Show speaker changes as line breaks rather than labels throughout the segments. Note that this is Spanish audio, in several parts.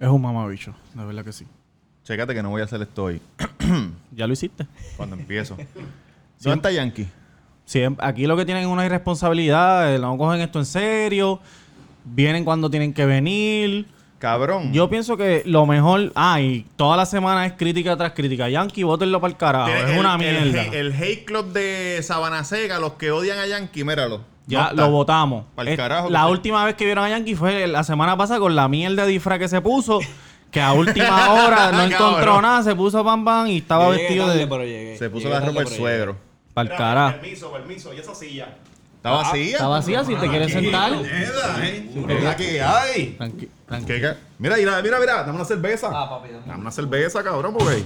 Es un mamabicho, de verdad que sí.
Chécate que no voy a hacer esto hoy.
Ya lo hiciste.
Cuando empiezo. ¿Dónde está Yankee?
Sí, aquí lo que tienen es una irresponsabilidad, eh, no cogen esto en serio, vienen cuando tienen que venir.
Cabrón.
Yo pienso que lo mejor, ah, y toda la semana es crítica tras crítica. Yankee, bótenlo para el carajo, es una
el
mierda.
El, hate club de Sabana Seca, los que odian a Yankee, míralo.
Ya
No
lo votamos. Es- la última vez que vieron a Yankee fue la semana pasada con la mierda de disfraz que se puso, que a última hora no encontró nada, se puso pam pam y estaba
Llegué
vestido
tarde,
de...
pero llegué.
Se puso
Llegué
la ropa del suegro.
Para el carajo.
Permiso, permiso. ¿Y esa silla?
¿Está vacía?
Está vacía si te quieres sentar.
¿Qué que hay? Mira, mira, mira, mira. Dame una cerveza.
Ah, papi, dame.
Dame una cerveza, cabrón, porque...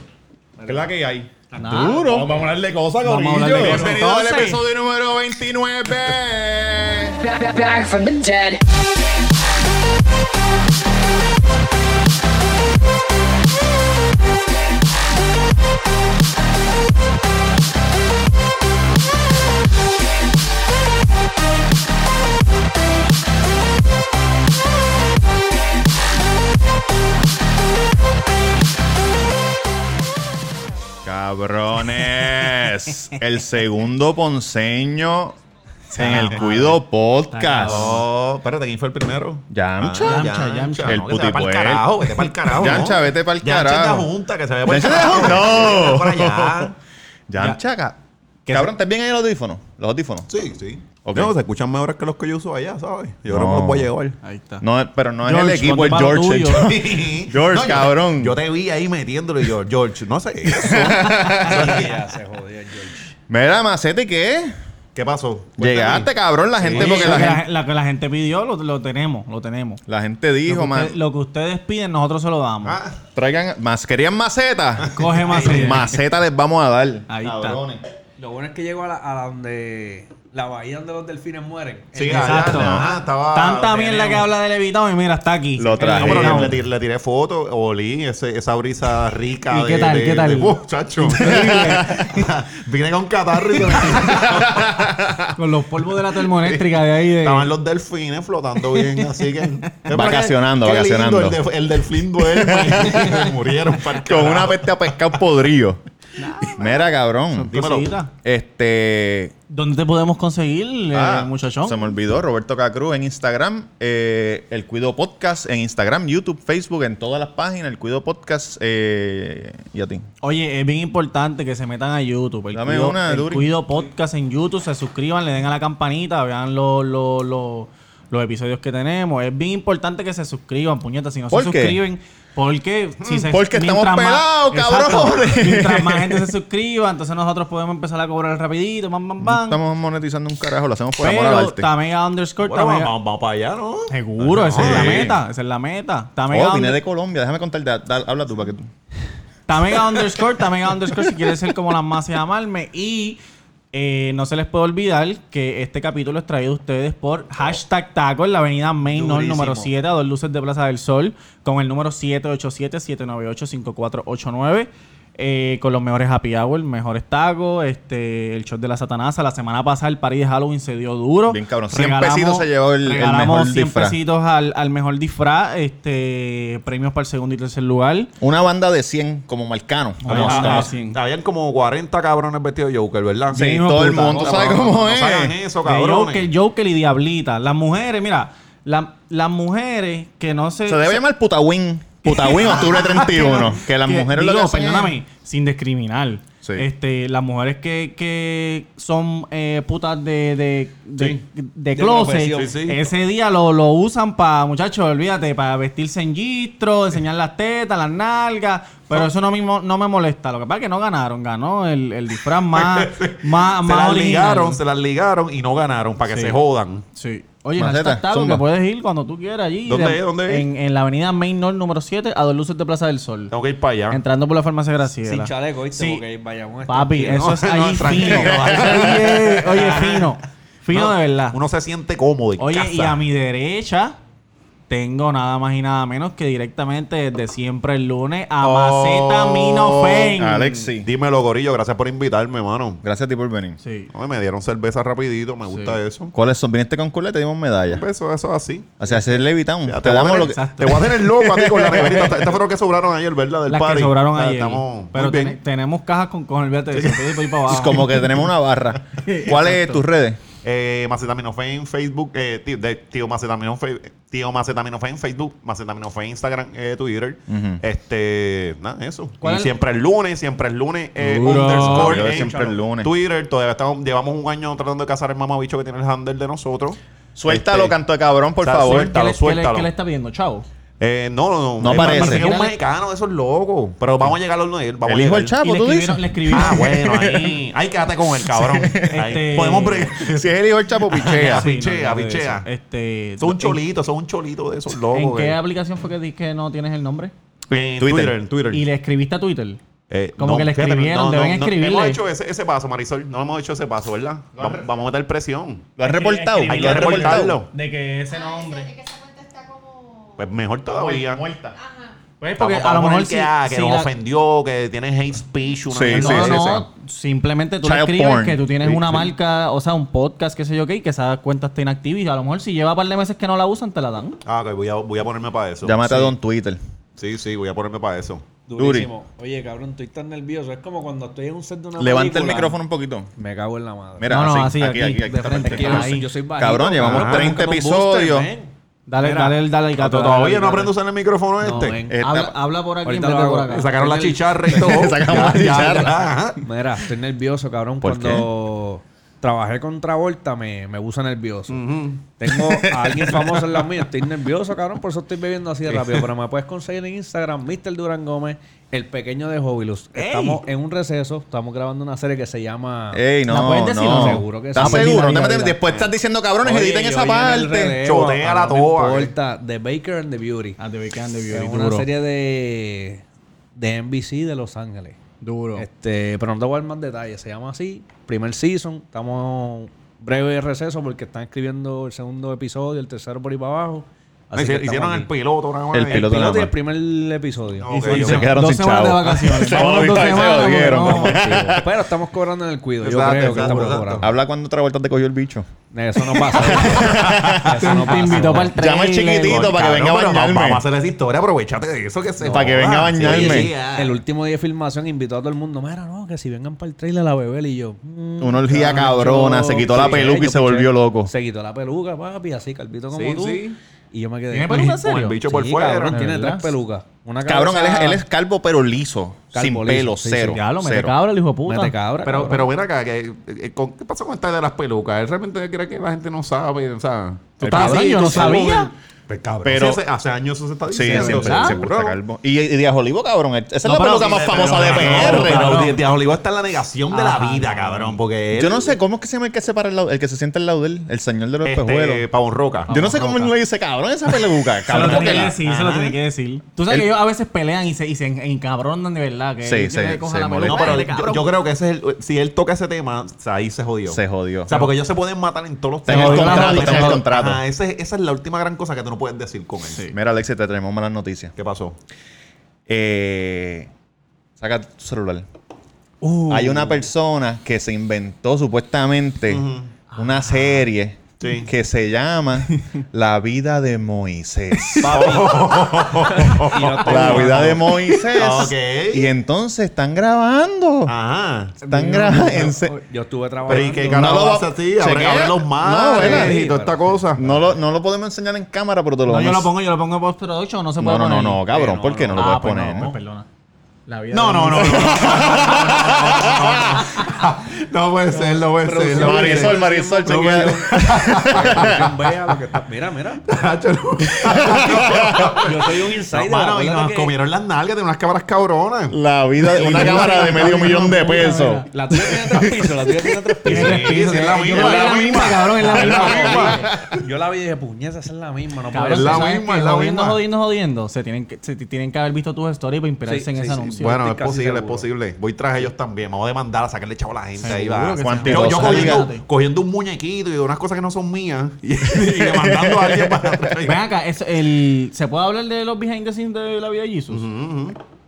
¿Qué es la que hay?
Nada.
Duro. Vamos a hablarle cosas,
Vamos a
Corillo.
hablarle cosas.
Bienvenido al
Entonces-
episodio número 29.
Back, back, back from the dead.
Cabrones. el segundo ponceño en el Cuido Podcast.
Oh, espérate, ¿quién fue el primero?
Yamcha.
Ah,
Yamcha, Yamcha.
El
no, vaya pa'l
putipuer.
carajo, vete pa'l carajo.
Yamcha,
¿no?
vete pa'l
Yamcha es
carajo.
de junta, que se vaya pa'l
Yamcha es de
carajo.
junta. No.
Para allá.
Yamcha. Cabrón, ¿estás bien ahí los audífonos? Los audífonos.
Sí, sí.
Ok.
No, se escuchan mejores que los que yo uso allá, ¿sabes? Yo creo
No.
que me los voy a llevar.
Ahí está.
No, pero no es
George,
el equipo, es George.
tuyo.
el George,
No, yo-
cabrón.
Yo te vi ahí metiéndolo y yo, George, no sé eso.
Ya se el George.
Mira, Macete, ¿qué?
¿Qué pasó?
Llegaste, cabrón, la gente,
Sí,
porque
lo
la
que
gente,
la que la gente pidió, lo, lo tenemos, lo tenemos.
la gente dijo,
lo, que
man,
usted- lo que ustedes piden, nosotros se lo damos.
Ah,
traigan, más, ¿querían maceta?
Coge más.
maceta les vamos a dar.
Ahí está.
Cabrones.
Lo bueno es que llego a la, a la donde... La bahía donde los delfines mueren.
sí,
Exacto.
allá, ajá, estaba...
Tanta mierda que habla de Levitado y mira, está aquí.
Lo traje.
No, pero
Eh,
le, le tiré, le tiré fotos, olí ese- esa brisa rica.
¿Y
de,
qué tal,
de-
qué tal?
de- ¡Uh, chacho! Vine con catarro y
Con los polvos de la termoeléctrica de ahí de...
Estaban los delfines flotando bien, así que...
Vacacionando,
Qué
vacacionando.
lindo, el, de- el delfín duerme. Murieron
Con una peste a pescar podrido. Mira, cabrón.
Dímelo.
Este.
¿Dónde te podemos conseguir, eh,
ah,
muchachón?
Se me olvidó. Roberto Cacruz en Instagram. eh, el Cuido Podcast en Instagram, YouTube, Facebook, en todas las páginas. El Cuido Podcast. eh, y a ti.
Oye, es bien importante que se metan a YouTube. El,
Dame
Cuido,
una,
el
Duri.
Cuido Podcast en YouTube, se suscriban, le den a la campanita, vean los los- los- los episodios que tenemos. Es bien importante que se suscriban, puñetas. Si no
¿Por
se
qué?
suscriben, porque si se
Porque estamos pelados,
Exacto.
cabrones.
mientras más gente se suscriba, entonces nosotros podemos empezar a cobrar rapidito, bam, bam,
No
bam.
estamos monetizando un carajo. Lo hacemos por amor al
Pero
arte.
Tamega underscore,
Bueno,
Tamega-
vamos, vamos para allá, ¿no?
Seguro, esa es la meta, esa es la meta. Tamega,
Oh, vine de Colombia. Déjame contarte. Da- da- habla tú para que tú.
Tamega underscore, Tamega underscore, si quieres ser como las más y llamarme. Y eh, no se les puede olvidar que este capítulo es traído a ustedes por hashtag taco en la avenida Main North número 7, a dos luces de Plaza del Sol, con el número 787-798-5489. Eh, con los mejores happy hour, mejores tacos, este, el shot de la satanasa. La semana pasada el party de Halloween se dio duro.
Bien cabrón. 100 pesitos se llevó el- el mejor
100
disfraz.
pesitos al, al mejor disfraz, este, premios para el segundo y tercer lugar.
Una banda de 100 como Marcano.
Como
Ah,
está,
ah,
sí.
Habían como 40 cabrones vestidos de Joker, ¿verdad?
Sí, todo el mundo sabe cómo
no,
es.
No eso, cabrones.
Joker, Joker y Diablita. Las mujeres, mira, la- las mujeres que no se...
Se debe llamar Putawin. Putawin, octubre 31. que las mujeres
digo,
lo que hacen es-
perdóname, sin discriminar.
Sí.
Este, las mujeres que, que son eh, putas de, de, de,
Sí.
de
De
closet,
profesión.
Sí, sí.
ese día lo, lo usan para, muchachos, olvídate, para vestirse en gistro, enseñar las tetas, las nalgas. Pero eso no, mismo, no me molesta. Lo que pasa es que no ganaron. Ganó el, el disfraz más, más,
se
más
las
original.
ligaron, se las ligaron y no ganaron para que
Sí.
se jodan.
Sí. Oye, taco,
zumba.
que puedes ir cuando tú quieras allí.
¿Dónde
De-
es? ¿Dónde es?
En, en la avenida Main North número 7, a dos luces de Plaza del Sol.
Tengo que ir para allá.
Entrando por la farmacia Graciela.
Sin chaleco, ¿viste?
Sí.
Porque Bayamón
Papi, eso es
No, no, tranquilo,
fino. oye, fino. Fino
No,
de verdad.
Uno se siente cómodo en
Oye,
casa.
y a mi derecha, tengo nada más y nada menos que directamente desde siempre el lunes a
Oh,
Macetaminofen.
Alexi.
Dímelo, Gorillo. Gracias por invitarme, mano.
Gracias a ti por venir.
Sí.
Ay, me dieron cerveza rapidito. Me gusta eso.
¿Cuáles son? Viniste con culo y te dimos medalla.
Eso, eso así.
O sea, hacer Levitown.
Ya,
Te
voy a
damos
tener-
lo que...
Te voy a tener loco a ti con la neverita. Estas fueron que sobraron ayer, ¿verdad? Del
Las
party.
que sobraron ayer.
Estamos
Pero
muy bien.
ten- tenemos cajas con, con el vete de siempre para ir para abajo.
Como que tenemos una barra. ¿Cuáles
Exacto.
tus redes?
Eh, Macetaminofe en Facebook, eh, tío, de, tío Macetaminofe, tío Macetaminofe en Facebook, Macetaminofe en Instagram, eh, Twitter.
Ujú.
Este, nada, eso.
¿Cuál
Y
es-
siempre el lunes, siempre el lunes, eh,
Duro.
underscore
Yo
en
siempre el lunes.
Twitter. Todavía estamos, llevamos un año tratando de cazar el mamabicho que tiene el handle de nosotros.
Suéltalo,
Este,
canto de cabrón, por favor.
¿Qué
suéltalo,
le, qué le-
suéltalo.
qué le está pidiendo? Chavo.
Eh, no, no, no.
No parece.
parece que es un mexicano de esos locos. Pero vamos a llegar al de él. Vamos
El
a
hijo del
le
tú dices.
le escribieron.
Ah, bueno, ahí. Ahí quédate con el cabrón.
Este-
Podemos bregar.
Si es el hijo del chapo, pichea.
Sí. pichea, pichea.
eso. Este,
Son un
¿en-
cholito, son un cholito de esos locos.
¿En qué
eh.
aplicación fue que di que no tienes el nombre?
En
Twitter.
Twitter. en Twitter.
Y le escribiste a Twitter.
Eh,
Como que le escribieron, deben escribirle.
hemos hecho ese, ese paso, Marisol. No hemos hecho ese paso, ¿verdad? Vamos, vamos a meter presión.
Lo has reportado.
Hay que
reportarlo.
De que ese nombre.
ese- que esa cuenta está como...
Pues mejor todavía.
Muerta.
Ajá.
Pues porque
Vamos,
a lo mejor
que, ah, nos
la-
ofendió, que tiene hate speech, una
Sí,
mierda
sí,
no,
de
sí,
no,
esa.
simplemente tú le
Child
escribes
porn.
que tú tienes
Sí,
una
sí.
marca, o sea, un podcast, qué sé yo qué, y que esa cuenta está inactiva y a lo mejor si lleva un par de meses que no la usan, te la dan.
Ah, ok, voy a, voy a ponerme para eso.
Llámate a. Don Twitter.
Sí, sí, voy a ponerme para eso.
Durísimo. Oye, cabrón, estoy tan nervioso. Es como cuando estoy en un set de una
Levanta el
película.
micrófono un poquito.
Me cago en la madre.
Mira,
No, no,
así,
así,
aquí,
aquí,
aquí, aquí,
de
está
frente,
perfecto.
aquí.
yo soy bajito.
Cabrón, llevamos
Ajá,
30
búscame un booster,
episodios.
man.
Dale,
Mira,
dale, dale, el gato.
Todavía
dale,
no aprendo a usar el micrófono
No,
este.
Eh,
Habla, por aquí en vez de por acá.
Sacaron la chicharra y todo.
Sacamos la chicharra.
Mira, estoy nervioso, cabrón.
¿Por
Cuando trabajé con Travolta me, me puso nervioso. Tengo a alguien famoso en la mía. Estoy nervioso, cabrón. Por eso estoy bebiendo así de rápido. Pero me puedes conseguir en Instagram, Mr. Durán Gómez, el pequeño de Hobilus. Estamos en un receso. Estamos grabando una serie que se llama...
Ey, no,
¿La puedes decir
no.
o no?
Seguro que sí.
¿Estás
pues
seguro? No te metes-. Después estás diciendo, cabrones,
Oye,
editen
yo
esa
el
parte.
relevo,
Chotea la
no me
toa,
importa. The Baker and the Beauty.
Ah, The Big and the
Es
Beauty,
una
duro.
serie de, de NBC de Los Ángeles.
Duro.
Este, pero no te voy a dar más detalles. Se llama así. Primer season. Estamos breve receso porque están escribiendo el segundo episodio, el tercero por ahí para abajo. Así que
Hicieron el piloto, una
El
vez.
El
piloto nada
y el
más.
primer episodio.
Ok,
Y
ok.
se quedaron
dos
sin
semanas de
chavo.
vacaciones.
Se
Vámonos dos
jodieron, se
semanas, porque
jodieron.
no.
Pero estamos cobrando en el cuido. Yo
Exacto,
creo que
exacto,
estamos
exacto.
cobrando.
Habla cuando otra vuelta te cogió el bicho.
Eso no pasa. Eso no
Te
pasa.
invitó para el
Llama al
trailer.
chiquitito para que venga a
pero
bañarme.
Vamos a hacer esa historia, aprovechate de eso que se
Para que venga a bañarme.
sí.
El último día de filmación invitó a todo el mundo. Mira, no, que si vengan para el trailer a beber. Y yo. mm,
Una orgía
cabrón,
cabrona, se quitó la peluca y
yo
se volvió loco.
Se quitó la peluca, papi, así, calvito como
Sí,
tú.
sí.
Y yo me quedé.
¿Tiene peluca en serio?
Con el bicho por
Sí,
fuera.
cabrón,
¿de
tiene tres pelucas. Una
Cabrón, él es, él es calvo pero liso.
Calvo
sin
liso,
pelo,
sí,
cero.
sí.
Ya lo mete
cero.
cabra el hijo de puta.
Mete cabra.
Pero,
cabrón.
pero ven acá, que, eh, ¿con ¿qué pasa con esta de las pelucas? Él realmente cree que la gente no sabe, o sea... Tú
El cabrón, yo
tú
no sabía.
Pues, cabrón,
Pero-
sí, hace, hace años eso se está
Sí,
diciendo.
siempre,
¿verdad?
siempre está
Seguro.
calvo. Y, y Díaz Olivo, cabrón. Esa es
No,
la
pero
peluca
sí,
más
pero-
famosa de
pero-
PR.
Pero
Cabrón.
Díaz Olivo está en la negación de la vida, cabrón, porque él...
Yo no sé cómo es que se llama el que se para el lado, el que se siente al lado de él, el señor de los espejuelos.
Este, Pavón Roca.
Yo no sé cómo él le dice, cabrón, esa peluca.
Se lo
Cabrón,
tiene que decir, se lo tiene que decir. Tú sabes que ellos a veces pelean y se, y se en- encabronan de verdad. Que
Sí.
No,
peluca
pero yo,
cabrón.
yo creo que ese es el, si él toca ese tema, ahí se jodió.
Se jodió.
O sea, porque ellos se pueden matar en todos los
Está en el contrato,
ese- esa es la última gran cosa que tú no puedes decir con él.
Mira, Alexis, te tenemos malas noticias.
¿Qué pasó?
Eh, saca tu celular.
Uh.
Hay una persona que se inventó supuestamente una serie
Sí.
que se llama La vida de Moisés.
No
La vida de Moisés.
Ok.
Y entonces están grabando.
Ajá.
Están grabando.
Yo estuve trabajando.
Pero ¿y qué
No lo va-
hace así? Abre, los
No,
mares
¿verdad?
y toda esta cosa.
No lo, no lo podemos enseñar en cámara, pero te lo
No, yo
vamos
lo pongo, yo lo pongo en post-production, no se
No,
puede
no, no,
poner.
no, cabrón.
Eh,
¿Por qué no, lo
Ah,
puedes
pues
poner?
no, pues perdona. La vida
No, no, no, no. No puede ser, no puede ser. no puede ser.
Marisol, Marisol,
No
chequea.
Producción, vea lo que está- Mira, mira. Yo soy un insider.
No, mano, y nos
que-
comieron las nalgas de unas cabras cabronas.
La vida de una cámara de medio millón de pesos.
La tuya tiene tres pisos. La tuya tiene tres pisos.
es la
yo
misma, es la
cabrón, es la misma.
Yo la vi y dije, puñeta, esa es la misma. No
Es la
¿tú
ser.
sabes
misma, es la
jodiendo,
misma.
jodiendo, jodiendo, se tienen que, se tienen que haber visto tus stories para inspirarse en ese
sí.
Anuncio.
Bueno, es posible, es posible. Voy tras ellos también. Vamos a demandar a sacarle chavo a la gente. ahí va. Yo, yo cogiendo, cogiendo un muñequito y unas cosas que no son mías y, y mandando a alguien para atrás.
Ven acá, es el, ¿se puede hablar de los behind the scenes de la vida de Jesus?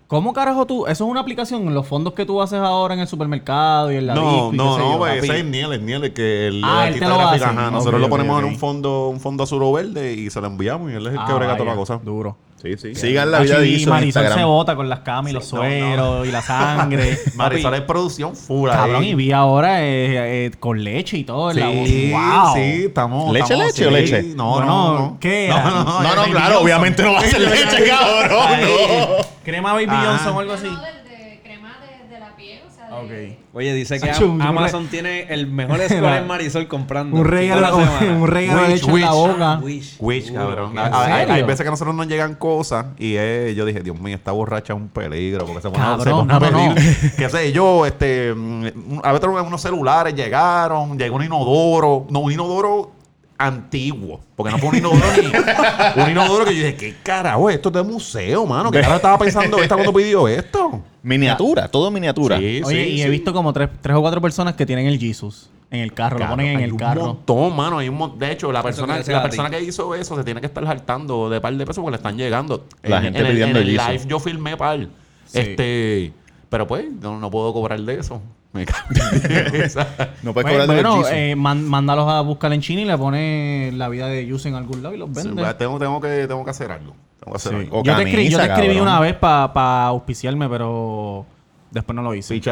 ¿Cómo carajo tú? Eso es una aplicación, los fondos que tú haces ahora en el supermercado y en la
No,
y
no, no,
yo,
pues, ese es Niel, es Niel, el que el
Ah,
el
él te
artista
lo hace.
ajá.
Ok,
Nosotros lo ponemos en un fondo, un fondo azul o verde y se lo enviamos y él es el
Ah,
que brega toda la cosa.
Duro.
Sí, sí.
Sigan la vida de en
Marisol se
Instagram.
bota con las camas y los
no, no.
sueros y la sangre.
Marisol es producción full ahí.
Cabrón, y vi ahora eh, eh, con leche y todo. en la
Sí,
wow.
sí, estamos.
¿Leche,
estamos,
leche o
sí.
leche?
No,
Bueno,
no, no.
¿qué
No, no,
No, no,
Baby
claro, obviamente no va a ser leche, cabrón. no.
Crema Baby. Johnson o algo así.
No, del de crema de, de la piel, o sea, de...
Ok.
Oye, dice que Amazon tiene el mejor score en Marisol comprando.
Un regalo, un regalo leche en la
wish.
boca.
Wish.
Wish,
Duro,
cabrón.
¿qué?
Hay, hay- veces que a nosotros nos llegan cosas y eh, yo dije, Dios mío, esta borracha es un peligro porque se pone,
Cabrón,
se pone a pedir. Qué sé yo, este, mm, a veces unos celulares llegaron, llegó un inodoro, no, un inodoro antiguo, porque no fue un inodoro ni un inodoro que yo dije, ¿qué carajo? Esto es de museo, mano. ¿Qué carajo estaba pensando esta cuando pidió esto?
Miniatura, todo miniatura.
Sí,
Oye,
sí,
y he visto como tres, tres o cuatro personas que tienen el Jesus en el carro, lo ponen en
hay
el
un
carro.
montón, mano. Hay un mon- De hecho, la persona, la persona que hizo eso se tiene que estar saltando de par de pesos porque le están llegando.
La
En-
gente
en el-
pidiendo
en el
Jesus.
live yo filmé par.
Sí.
Este, pero pues, no, no puedo cobrar de eso. Me en.
No puedes
Pues,
cobrar de
bueno, eh, mándalos a buscar en China y le pone la vida de Jesus en algún lado y los vende.
tengo, tengo, que, tengo que hacer algo.
Sí.
O
Yo te, escribí, yo te
camisa,
escribí
cabrón.
una vez para auspiciarme, pero después no lo hice.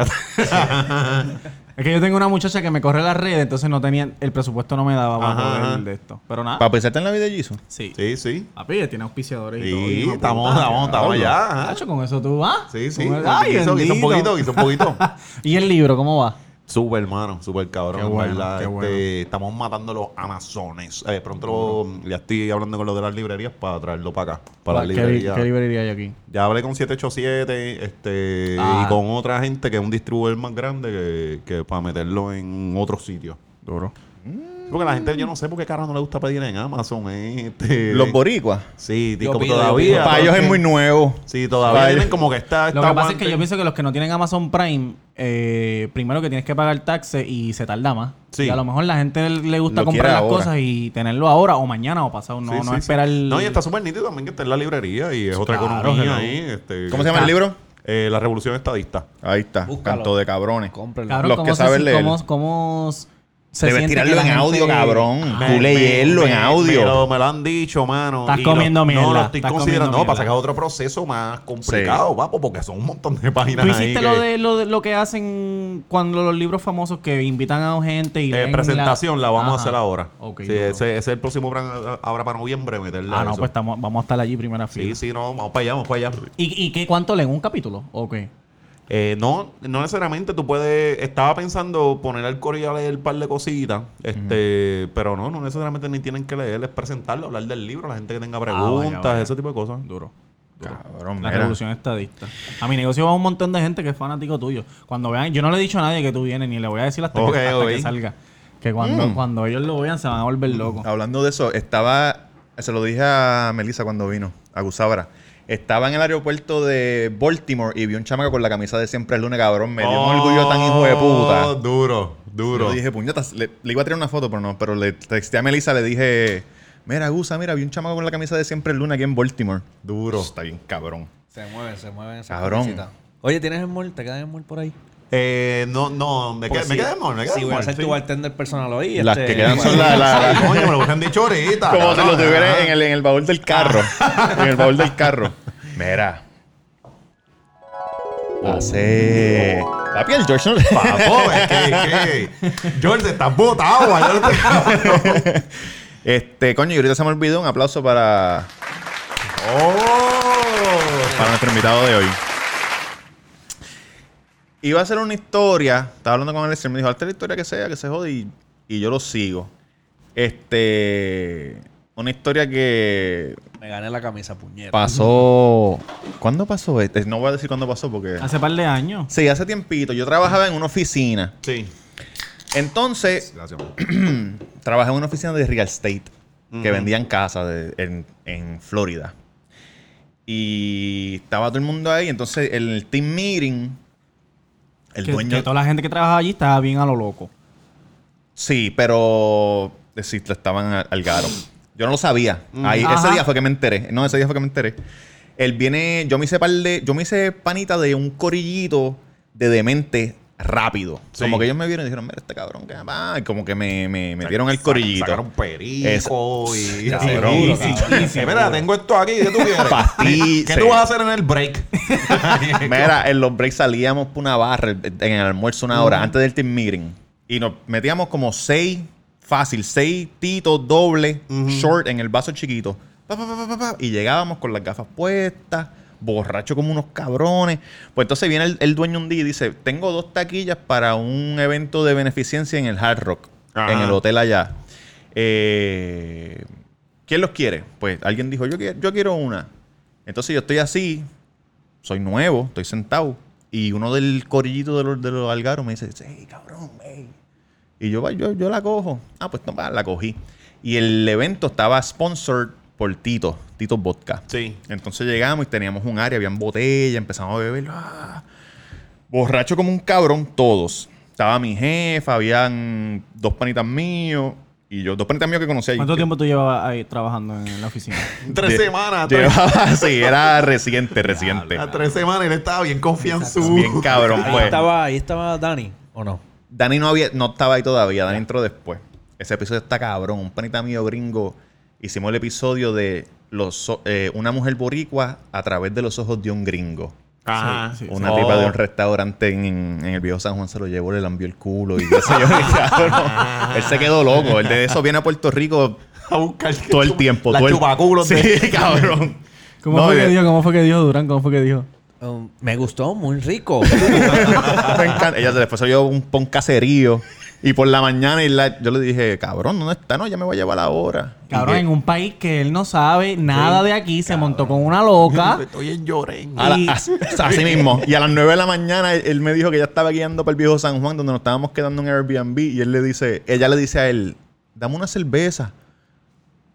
Es que yo tengo una muchacha que me corre las redes, entonces no tenía, el presupuesto no me daba para
Ajá,
poder de esto. Pero nada.
Para pensarte en la vida de Jesus.
Sí.
Sí, sí.
Papi, tiene auspiciadores y todo.
Sí, estamos, estamos, estamos.
Tacho, con eso tú vas.
Sí, sí.
El- Ay,
Hizo- hizo un poquito, hizo un poquito.
¿Y el libro cómo va?
Súper, hermano, súper cabrón,
Qué
en
bueno,
verdad.
qué
Este,
bueno.
Estamos matando los Amazones. Eh, pronto lo- ya estoy hablando con los de las librerías para traerlo para acá, para
¿Qué, li-
librerías.
¿Qué librería hay aquí?
Ya hablé con 787 este,
Ah.
y con otra gente que es un distribuidor más grande que, que para meterlo en otros sitios.
Duro.
Porque la gente, yo no sé por qué carajo no le gusta pedir en Amazon. eh, Este,
Los boricuas.
Sí,
Yo
como
pido, yo
todavía.
Para ellos es muy nuevo.
Sí, todavía
Para
tienen
ellos-
como que está.
Lo que pasa es que yo pienso que los que no tienen Amazon Prime, eh, primero que tienes que pagar taxes y se tarda más.
Sí.
Y a lo mejor la gente le gusta
Lo
comprar
quiere
las
ahora.
cosas y tenerlo ahora o mañana o pasado. No,
Sí,
no esperar.
No, y está súper nítido también que está en la librería y es otra
Claro,
economía
hello.
ahí. Este,
¿Cómo se llama el libro?
Eh, la Revolución Estadista.
Ahí está.
Búscalo.
Canto de cabrones.
Cómprelo.
Cabrón,
los
¿cómo
que
se-
saben leer.
cómo- cómo se
Debes tirarlo en
gente-
audio, cabrón.
Me-
Tú leerlo
me-
en audio.
Me lo, me lo han dicho, mano.
Estás
y lo-
comiendo
No,
mierda,
lo estoy
estás
considerando.
comiendo
No, pasa
mierda.
que es otro proceso más complicado, papo, porque son un montón de páginas
¿Tú
ahí
hiciste
que-
lo de, lo de lo que hacen cuando los libros famosos que invitan a gente y
Eh,
leen
presentación la, vamos a hacer ahora.
Ok,
sí, ese, ese es el próximo plan ahora para noviembre meterle
Ah, no,
eso.
pues estamos, vamos a estar allí primera fila.
Sí, sí, no, vamos para allá, vamos para allá.
¿Y, y qué, cuánto leen? ¿Un capítulo? ¿O qué?
Eh, no, no necesariamente tú puedes. Estaba pensando poner al corillo a leer un par de cositas, este, pero no, no necesariamente ni tienen que leer, es presentarlo, hablar del libro, la gente que tenga preguntas,
vaya, vaya.
ese tipo de cosas.
Duro.
Cabrón,
La
mira.
revolución estadista. A mi negocio va un montón de gente que es fanático tuyo. Cuando vean, yo no le he dicho a nadie que tú vienes, ni le voy a decir hasta,
Ok,
que, hasta que salga. Que cuando,
Mm.
cuando ellos lo vean se van a volver locos.
Hablando de eso, estaba, se lo dije a Melissa cuando vino, a Gusabra. Estaba en el aeropuerto de Baltimore y vi un chamaco con la camisa de siempre el lunes, cabrón. Me dio un orgullo tan hijo de puta.
Oh, Duro, duro.
Yo dije, puñetas, le, le iba a tirar una foto, pero no. Pero le texté a Melissa, le dije, mira, Gusa, mira, vi un chamaco con la camisa de siempre el lunes aquí en Baltimore.
Duro.
Está bien, cabrón.
Se mueven, se mueven. esas
Cabrón.
Oye, ¿tienes el mall? ¿Te quedas en mall por ahí?
Eh, no, no, me,
Pues
quedé, me
sí.
me quedé
Sí,
en
voy a tu bartender personal hoy.
Las
este,
que quedan son
bueno,
la- la-
Ay, coño, me lo hubieran dicho ahorita.
Como si lo
cabrón,
tuviera
ajá.
en el, en el baúl del carro. en el baúl del carro. Mira. Hace. Papi, el George no le-
Papo, es que, que George, estás botado. te-
Este, coño, y ahorita se me olvidó un aplauso para,
Oh.
para nuestro invitado de hoy. Iba a hacer una historia. Estaba hablando con Alex y me dijo, hazte la historia que sea, que se jode. Y, y yo lo sigo. Este. Una historia que
Me gané la camisa, puñeta.
pasó. ¿Cuándo pasó este? No voy a decir cuándo pasó porque.
Hace par de años.
Sí, hace tiempito. Yo trabajaba en una oficina.
Sí.
Entonces,
Gracias.
trabajé en una oficina de real estate que vendían casas en, en Florida. Y estaba todo el mundo ahí. Entonces, en el team meeting, El
que,
dueño.
que toda la gente que trabajaba allí estaba bien a lo loco.
Sí, pero eh, sí, estaban al, al garo. Yo no lo sabía. Ahí, ese día fue que me enteré. No, ese día fue que me enteré. Él viene, yo me hice par de, yo me hice panita de un corillito de demente rápido.
Sí.
Como que ellos me vieron y dijeron, mira, este cabrón que va. Y como que me, me, me dieron el corillito.
Sacaron perico y...
Cabrón.
Sí,
Sí,
sí, sí. Mira, tengo esto aquí. ¿Qué tú quieres? ¿Qué tú vas a hacer en el break?
Mira, en los breaks salíamos por una barra en el almuerzo una hora antes del team meeting. Y nos metíamos como seis, fácil, seis titos doble, short en el vaso chiquito. Pa, pa, pa, y llegábamos con las gafas puestas, borracho como unos cabrones. Pues entonces viene el, el dueño un día y dice: Tengo dos taquillas para un evento de beneficencia en el Hard Rock,
Ajá.
en el hotel allá. Eh, ¿Quién los quiere? Pues alguien dijo: Yo quiero, yo quiero una. Entonces yo estoy así, soy nuevo, estoy sentado. Y uno del corillito de los, de los algaros me dice, hey, cabrón, hey. Y yo, "Va, yo, yo la cojo. Ah, pues no, la cogí. Y el evento estaba sponsored por Tito, Tito Vodka.
Sí.
Entonces llegamos y teníamos un área, habían botellas, empezamos a beber. ah. Borracho como un cabrón, todos. Estaba mi jefa, habían dos panitas míos y yo, dos panitas míos que conocía.
¿Cuánto
que-
tiempo tú llevabas ahí trabajando en la oficina?
Tres
de-
semanas. Tres,
Llevaba, sí, era reciente, reciente.
a tres semanas y él estaba bien confianzudo.
Bien cabrón,
Ahí
pues.
estaba, ahí estaba Dani, ¿o no?
Dani no había, no estaba ahí todavía, Dani entró después. Ese episodio está cabrón. Un panita mío gringo. Hicimos el episodio de los eh, una mujer boricua a través de los ojos de un gringo.
Ajá.
Sí, sí,
Una
Oh.
tipa de un restaurante en, en el viejo San Juan se lo llevó, le lambió el culo y qué sé yo. cabrón. Él se quedó loco. Él de eso viene a Puerto Rico
A buscar
todo el tiempo.
La
todo el-
chupaculos
Sí,
de-
cabrón.
¿Cómo
No,
fue que dijo? ¿Cómo fue que dijo Durán? ¿Cómo fue que dijo?
Um, me gustó, muy rico.
Me encanta. Ella después se llevó un, caserío. Y por la mañana y la- yo le dije, cabrón, ¿dónde está? No, ya me voy a llevar ahora. Y
Cabrón, en un país que él no sabe nada de aquí, se montó con una loca.
Estoy en Lloren.
La-
Y-
así mismo. Y a las 9 de la mañana él, él me dijo que ya estaba guiando para el viejo San Juan, donde nos estábamos quedando en Airbnb. Y él le dice, ella le dice a él, dame una cerveza.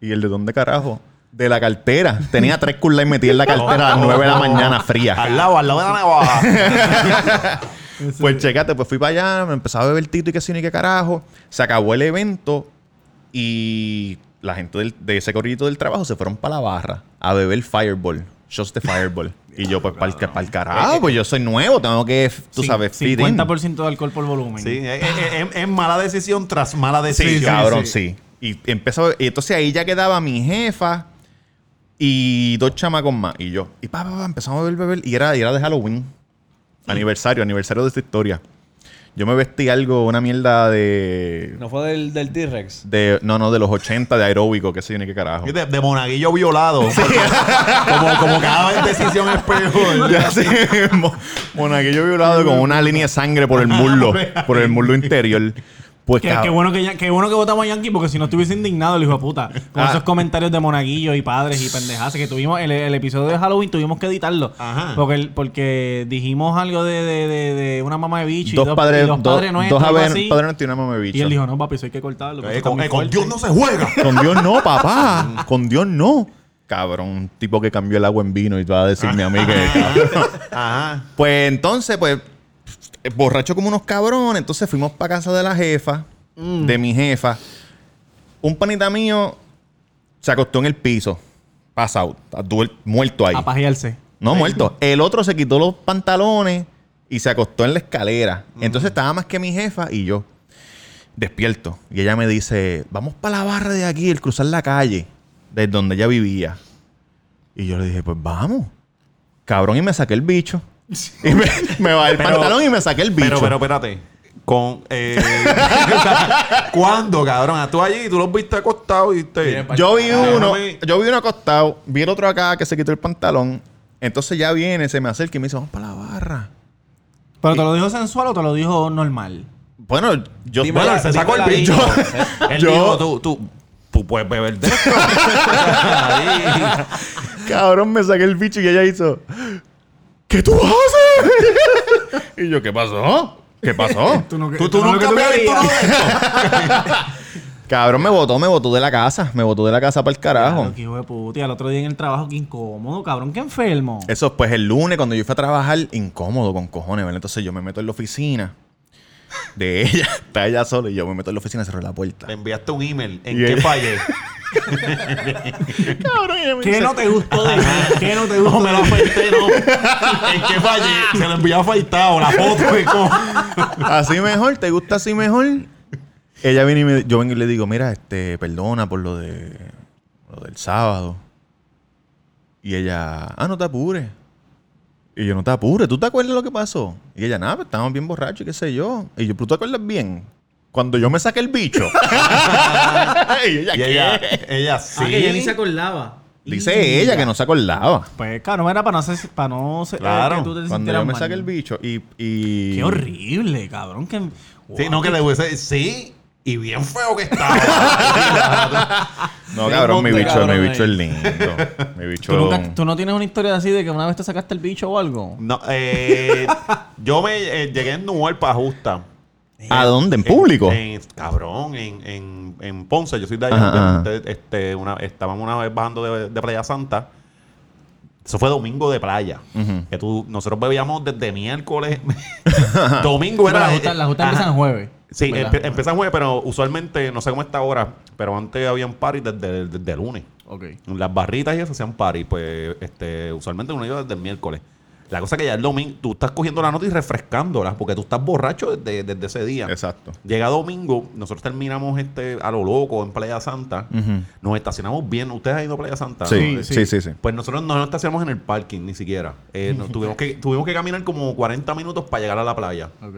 Y él, ¿de dónde carajo? De la cartera. Tenía tres Light metidas en la cartera a las 9 de la mañana fría.
Al lado, al lado de la navaja.
Pues checate, pues fui para allá, me empezaba a beber tito y qué sí ni qué carajo. Se acabó el evento y la gente del- de ese corrillito del trabajo se fueron para la barra a beber Fireball, shots de Fireball. y yo, pues, para el, carajo, pues yo soy nuevo, tengo que, tú
Cin-
sabes, fit in.
50% de alcohol por volumen.
sí, es, es- es- es mala decisión tras mala
Sí,
decisión.
cabrón, sí. Y empezó, y entonces ahí ya quedaba mi jefa y dos chamacos más. Y yo, y pa, pa, pa, empezamos a beber, beber. Y era, y era de Halloween. Aniversario, aniversario de esta historia. Yo me vestí algo, una mierda de.
¿No fue del, del T-Rex?
de no, no, de los 80 de aeróbico, que sé yo ni qué carajo.
De, de monaguillo violado. como, como cada vez decisión es peor.
Ya sí. Monaguillo violado con una línea de sangre por el muslo, por el muslo interior. Pues
qué bueno que ya- qué bueno que votamos a Yankee porque si no estuviese indignado el hijo de puta con
Ah.
esos comentarios de monaguillos y padres y pendejadas que tuvimos el, el episodio de Halloween tuvimos que editarlo
Ajá.
porque el- porque dijimos algo de, de, de, de una mamá de bicho
dos
y dos,
padres,
y dos
dos,
padres nuestros
dos
algo
haber-
así.
padres nuestros y una mamá de bicho.
y él dijo no papi eso hay que cortarlo
Eh, con, eh, con
fuerte".
Dios no se juega.
Con Dios no, papá. Con Dios no. Cabrón, un tipo que cambió el agua en vino y tú vas a decirme a mí que...
Ajá.
Pues entonces, pues, borracho como unos cabrones. Entonces fuimos para casa de la jefa, de mi jefa. Un panita mío se acostó en el piso, pasado, muerto ahí.
a pajearse
No, muerto. El otro se quitó los pantalones y se acostó en la escalera. Entonces estaba más que mi jefa y yo. Despierto. Y ella me dice, vamos para la barra de aquí, el cruzar la calle, desde donde ella vivía. Y yo le dije, pues vamos. Cabrón, y me saqué el bicho. Y me, me bajé el
Pero-
pantalón y me saqué el bicho.
Pero, pero, espérate. Con, eh, ¿Cuándo, cabrón? Tú allí, tú los viste acostados y te...
yo vi uno,
déjame-
yo vi uno acostado, vi el otro acá que se quitó el pantalón. Entonces ya viene, se me acerca y me dice, vamos para la barra.
pero te lo dijo sensual o te lo dijo normal
Bueno, yo
Dime
Bueno,
la-
se sacó el bicho. Él
Yo-
dijo, tú, tú, tú puedes beber de esto.
Cabrón, me saqué el bicho y ella hizo. ¿Qué tú haces? y yo, ¿qué pasó? ¿Qué pasó?
tú, no,
Tú, tú nunca
lo que
me has visto.
Cabrón, me botó, me botó de la casa. Me botó de la casa para el carajo.
Claro, que hijo de puta. Y al otro día en el trabajo, qué incómodo, cabrón, qué enfermo.
Eso, pues el lunes, cuando yo fui a trabajar, incómodo con cojones, ¿verdad? Entonces yo me meto en la oficina de ella. Está ella sola y yo me meto en la oficina y cerro la puerta.
Le enviaste un email. ¿En
Y
qué fallé?
Cabrón, ella me
¿Qué
dice-
no te gustó de mí? ¿Qué no te gustó?
No, me lo afeité, no. ¿En qué fallé? Se lo envió afeitado, la foto. como-
Así mejor, ¿te gusta así mejor? Ella viene y me, yo vengo y le digo, mira, este, perdona por lo de lo del sábado. Y ella, ah, no te apures. Y yo, no te apures, ¿tú te acuerdas lo que pasó? Y ella, nada, pues, estábamos bien borrachos, y qué sé yo. Y yo, ¿tú te acuerdas bien? Cuando yo me saqué el bicho. y ella,
Y
¿qué?
ella, ella sí.
Ah, que ella ni se acordaba.
Dice ella que no se acordaba.
Pues, cabrón, era para no, ser, para no ser,
Claro,
que tú te
Cuando
sintieras
yo me
mal.
saqué el bicho. Y, y...
Qué horrible, cabrón. Que...
Sí, no que le hubiese. Sí, y bien feo que estaba.
No, cabrón, mi bicho,
cabrón,
mi bicho es lindo. Mi bicho...
¿Tú, nunca- tú no tienes una historia así de que una vez te sacaste el bicho o algo?
no, eh, yo me eh, llegué en Nueva para Justa.
¿A dónde? ¿En público?
En- cabrón, en, en, en Ponce, yo soy de allá.
Ajá, ajá.
Entonces, este, una, estábamos una vez bajando de, de Playa Santa. Eso fue domingo de playa. Que tú, nosotros bebíamos desde miércoles. domingo era.
la justa, la justa empieza en jueves.
Sí,
¿verdad?
empe- empieza en jueves, pero usualmente, no sé cómo está ahora, pero antes habían party desde, desde el lunes.
Ok.
Las barritas y eso hacían party, pues este, usualmente uno iba desde el miércoles. La cosa que ya el domingo, tú estás cogiendo la nota y refrescándola, porque tú estás borracho desde, desde ese día.
Exacto.
Llega domingo, nosotros terminamos este a lo loco en Playa Santa.
Ujú.
Nos estacionamos bien. ¿Ustedes han ido a Playa Santa?
Sí,
¿no?
sí, sí, sí.
Pues nosotros no nos estacionamos en el parking ni siquiera. Eh, nos tuvimos, que, tuvimos que caminar como 40 minutos para llegar a la playa.
Ok.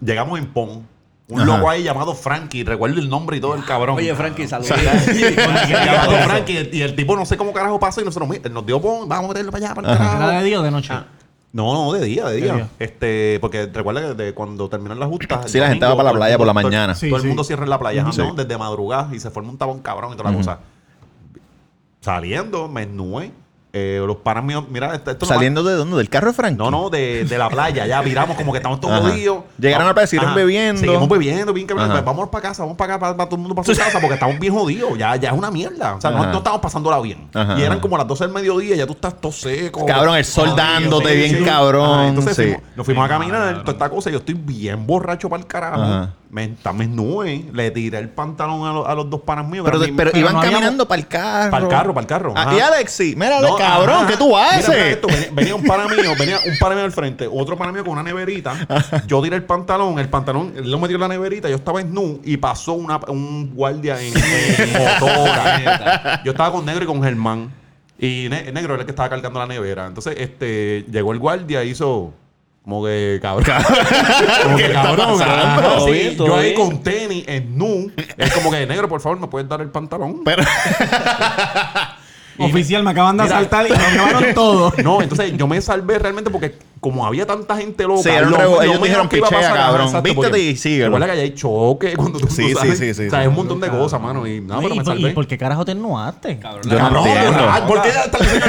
Llegamos en Pon. Un
Ajá.
loco ahí llamado Frankie. Recuerdo el nombre y todo el cabrón.
Oye, Frankie, saludos.
llamado Frankie. Y el tipo no sé cómo carajo pasó y nosotros nos dio Pon. Vamos a meterlo para allá, para el carajo.
¿Era de día o de noche?
Ah, No, no, de día, de día.
día.
Este, porque recuerda que de cuando terminan las justas.
Sí, la gente va para la playa por la mañana.
Todo,
Sí,
todo el mundo cierra en la playa,
Sí.
¿no? Desde madrugada y se forma un tabón cabrón y toda la
Ujú.
cosa. Saliendo, me. Eh, los panas míos, mira, esto, esto no
¿Saliendo de dónde? ¿Del carro de Frank?
no, no, de, de la playa. Ya viramos como que estamos todos jodidos.
Llegaron a la playa, siguieron bebiendo.
Seguimos bebiendo, bien cabrón. Pues Vamos para casa, vamos para acá, para, para todo el mundo para su casa, porque estamos bien jodidos. Ya, ya es una mierda. O sea, no, no estamos pasándola bien.
Ajá,
y eran como las 12 del mediodía, ya tú estás todo seco.
Cabrón, el sol
jodido,
dándote
sí,
bien
sí.
cabrón,
Ajá, entonces
sí.
fuimos- nos fuimos a caminar, toda esta cosa. Yo estoy bien borracho para el carajo.
Ajá.
Me, me esnué, le tiré el pantalón a, los- a los dos panas míos.
Pero, pero iban
no habíamos-
caminando para el carro.
Para el carro, para el carro.
Ah, y Alexi, mira,
No,
cabrón,
ajá.
¿qué tú haces?
mira esto, venía, venía un pana mío, venía un pana mío al frente, otro pana mío con una neverita. Yo tiré el pantalón, el pantalón, él lo metió en la neverita, yo estaba en nu y pasó una, un guardia en, en motora. yo estaba con negro y con Germán. Y ne- el negro era el que estaba cargando la nevera. Entonces, este, llegó el guardia y hizo. Como que cabrón. como que cabrón. sí,
bien,
yo ahí
bien.
con tenis, en nu. Es como que negro, por favor, ¿me puedes dar el pantalón?
Pero,
Oficial, me acaban de
Mira.
asaltar y me llevaron todo.
No, entonces yo me salvé realmente porque como había tanta gente loca,
Sí,
lo-
ellos dijeron,
que iba a
"Pichea,
pasar,
cabrón,
exacto,
vístete y síguelo".
Recuerda que allá hay choque cuando tú
Sí,
tú sabes.
sí, sí, sí,
O sea, es un montón de cosas, mano. Y nada, pero
¿Y,
me
por,
salvé.
¿Y por qué carajo te ennuaste?
Cabrón,
Yo no entiendo.
ay, ¿Por qué enseño el?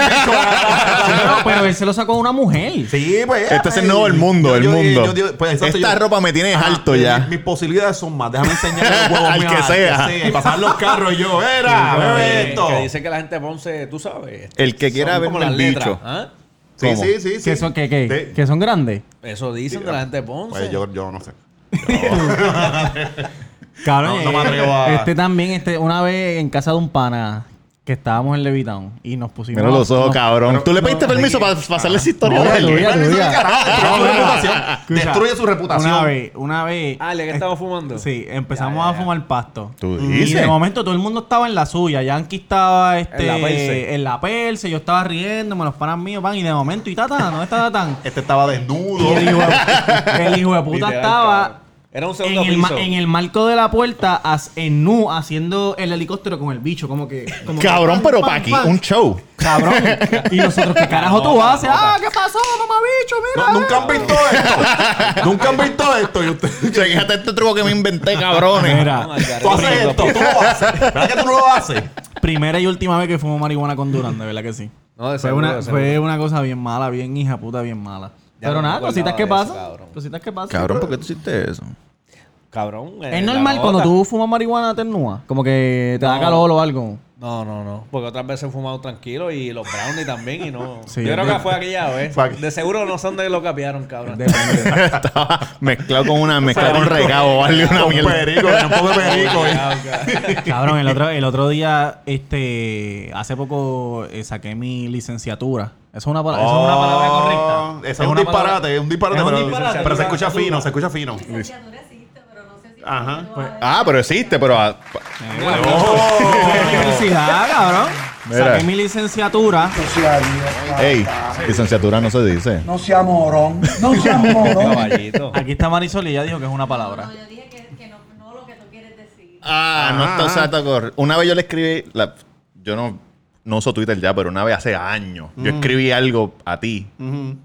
No, pero él se lo sacó a una mujer.
Sí, pues.
este es el nuevo el mundo, el mundo.
pues,
Esta ropa me tiene alto ya.
Mis posibilidades son más. Déjame enseñarle los huevos
Al que sea.
Y pasar los carros y yo, era,
Que-
bebe esto.
Que dice que la gente de Ponce, tú sabes.
El que quiera
las
el
letras,
bicho.
Sí,
¿Cómo?
sí, sí, sí.
¿Que son, que, que,
De-
que son grandes?
Eso dicen de la gente de Ponce.
Pues yo, yo no sé.
Cabrón,
No, no me
eh,
atrevo a-
Este también, este, una vez en casa de un pana que estábamos en Levitown y nos pusimos.
Mira los ojos,
nos-
cabrón. ¿Tú le pediste
no,
permiso para hacerle esa historia
No,
a él?
tuya, tuya.
Destruye su reputación.
Escucha,
Destruye su reputación.
Una vez, una vez.
Ah, ¿le que estamos fumando?
Sí, empezamos
Ya, ya,
a fumar pasto.
Tú
Y
dices.
de momento todo el mundo estaba en la suya. Yankee estaba este,
En la perse.
en la perse, yo estaba riéndome, los panas míos van. Y de momento, ¿y Tatán? ¿Dónde está Tatán?
Este estaba
Y
desnudo.
el hijo de, el hijo de puta estaba.
Era un
en
segundo
el, ma-
piso.
en el marco de la puerta, as- en nu, haciendo el helicóptero con el bicho. Como que. como
Cabrón, pero
pam,
para aquí, un show.
Cabrón. Y nosotros, ¿qué carajo tú haces? Ah, ¿qué pasó, mamá bicho? Mira.
No, Nunca han visto esto. Nunca han visto esto. Y usted,
Fíjate este truco que me inventé, cabrones.
Mira.
tú haces esto. Tú lo haces. ¿Verdad que tú no lo haces?
Primera y última vez que fumo marihuana con Durán, de verdad que sí.
No, de
Fue
seguro,
una,
de seguro.
fue una cosa bien mala, bien hija puta, bien mala.
Ya
Pero
no
nada, cositas que pasan.
cabrón.
Cositas que pasan.
Cabrón, ¿por qué tú hiciste eso?
Cabrón. eh,
Es normal cuando tú fumas marihuana te ennúa. Como que te da
No.
calor o algo.
No, no, no. Porque otras veces he fumado tranquilo y los brownies también y no.
Sí,
Yo creo que fue aquella vez.
Fue
De seguro no son de lo que capiaron, cabrón.
Depende.
Estaba mezclado con una, mezclado con recabo o algo, una
Con
mierda.
perico, un poco de perico. eh.
Cabrón, el otro, el otro día, este, hace poco eh, saqué mi licenciatura. ¿Eso es una, pala- eso es una palabra correcta?
Oh, Eso es un
una
disparate,
palabra-
es un disparate,
Es un
pero,
disparate.
pero se escucha fino, se escucha fino.
Licenciatura existe, pero no sé si...
Ajá,
pues,
Ah, pero existe, pero... ah,
Felicidad, cabrón.
Mira.
Saqué mi licenciatura.
Ey, licenciatura no se dice.
No sea morón, no sea morón.
Caballito.
Aquí está Marisol y ella dijo que es una palabra.
no, yo dije que, que no, no lo que tú quieres decir.
Ah, no está exacto. corre- Una vez yo le escribí, la- yo no, no uso Twitter ya, pero una vez hace años, yo escribí algo a ti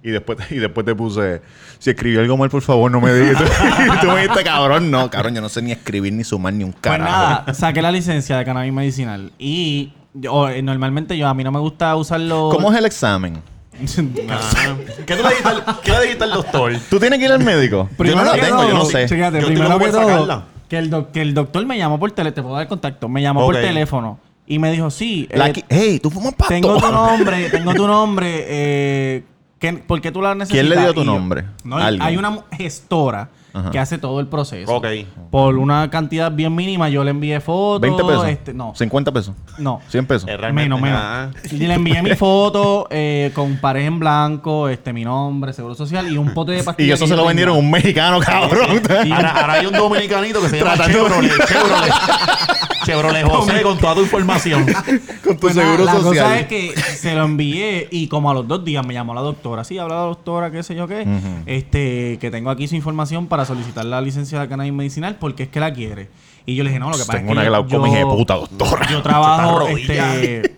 y, después, y después te puse, si escribí algo mal, por favor, no me digas. y tú me dijiste, cabrón, no, cabrón, yo no sé ni escribir ni sumar ni un
Pues
carajo.
nada, saqué la licencia de cannabis medicinal. Y yo, eh, normalmente yo, a mí no me gusta usarlo.
¿Cómo es el examen?
¿Qué tú le dijiste al, qué le dijiste al doctor?
¿Tú tienes que ir al médico? yo no la
que
tengo,
todo,
yo no sé.
Fíjate,
Yo
primero que todo, que el, que el doctor me llamó por teléfono, te puedo dar contacto, me llamó por teléfono y me dijo, sí, eh,
hey, tú fumas pasto.
tengo tu nombre, tengo tu nombre, eh, ¿qué- ¿por qué tú la necesitas?
¿Quién le dio tu
yo-
nombre?
No,
Alguien.
hay una gestora
Ajá.
que hace todo el proceso.
Ok.
Por una cantidad bien mínima, yo le envié fotos.
20 pesos.
Este, no,
50 pesos.
no.
100 pesos.
Es realmente-
Menos, menos.
Ah.
Y le envié mi foto eh, con pared en blanco, este, mi nombre, seguro social y un pote de pastillas.
Y eso se lo vendieron a un mexicano, cabrón.
Y-
Ahora, ahora hay un dominicanito que se llama Chevrolet. Chevrolet. Chevrolet José con toda tu información.
Con tu
Pues nada,
seguro
la
social.
cosa es que se lo envié y como a los dos días me llamó la doctora. Sí, habla la doctora, qué sé yo qué. Este, que tengo aquí su información para solicitar la licencia de cannabis medicinal porque es que la quiere. Y yo le dije, no, lo que pasa
Tengo
es que
una glaucoma,
yo-
de puta, doctora.
Yo trabajo, este...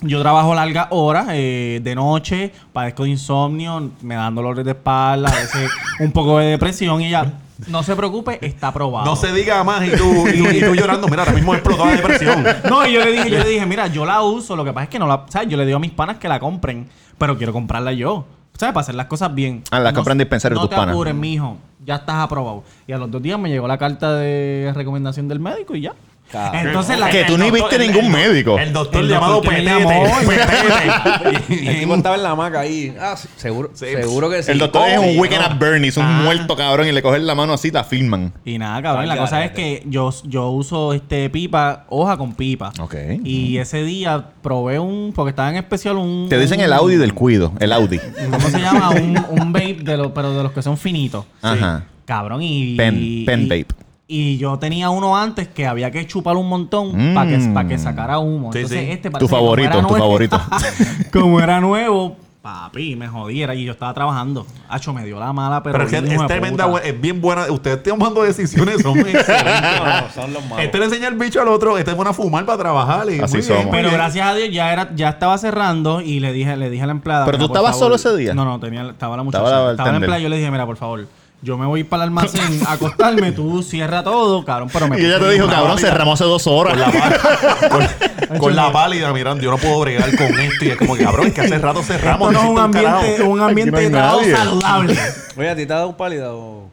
Yo trabajo largas horas eh, de noche, padezco de insomnio, me dan dolores de espalda, a veces un poco de depresión y ella, no se preocupe, está aprobado.
No se diga más y tú, y tú, y tú llorando. Mira, ahora mismo explotó la depresión.
No, y yo le dije, yo le dije, mira, yo la uso, lo que pasa es que no la, ¿sabes? Yo le digo a mis panas que la compren, pero quiero comprarla yo. ¿Sabes? Para hacer las cosas bien.
Ah, la
No-
compran en dispensario
No
tus
te
panas.
apures, mijo. Ya estás aprobado. Y a los dos días me llegó la carta de recomendación del médico y ya.
Cabrón.
Entonces la
Que tú ni
doctor-
viste
el-
ningún
el-
médico.
El doctor
El
llamado Petete.
El tipo estaba en la hamaca ahí. Ah, sí, seguro, seguro que sí.
El doctor es un
no.
weekend at Bernie's, un muerto cabrón, y le cogen la mano así, la filman.
Y nada, cabrón. La cosa es que yo, yo uso este pipa, hoja con pipa.
Ok.
Y ese día probé un, porque estaba en especial un.
Te dicen el Audi del cuido, el Audi.
¿Cómo se llama? un, un vape de los, pero de los que son finitos.
Ajá.
Cabrón, y.
Pen-
y-
pen
y-
vape.
Y yo tenía uno antes que había que chupar un montón
Mm.
para que, pa' que sacara humo.
Sí,
Entonces,
sí.
este
Tu
como
favorito, tu
nuevo-
favorito.
como era nuevo, papi, me jodiera. Y yo estaba trabajando. Hacho, me dio la mala, pero.
Pero es es tremenda, es bien buena. Ustedes tomando decisiones son excelentes.
No, son los malos.
Este le enseña el bicho al otro, este es buena a fumar para trabajar. y
Así
muy
somos.
Pero
bien.
gracias a Dios ya era, ya estaba cerrando y le dije, le dije a la empleada.
¿Pero
"Mira,
tú estabas
favor".
solo ese día?
No, no, tenía, estaba la muchacha.
Estaba la
Estaba, la empleada y yo le dije, mira, por favor, yo me voy para el almacén a acostarme, tú cierra todo, cabrón, pero me
Y ella te dijo, cabrón,
válida.
cerramos hace dos horas.
Con la, pál- con la pálida, mirando, yo no puedo bregar con esto. Y es como que, cabrón, es que hace rato cerramos.
Esto no es un ambiente, un ambiente de saludable.
Oye, ¿a ti te ha dado pálida o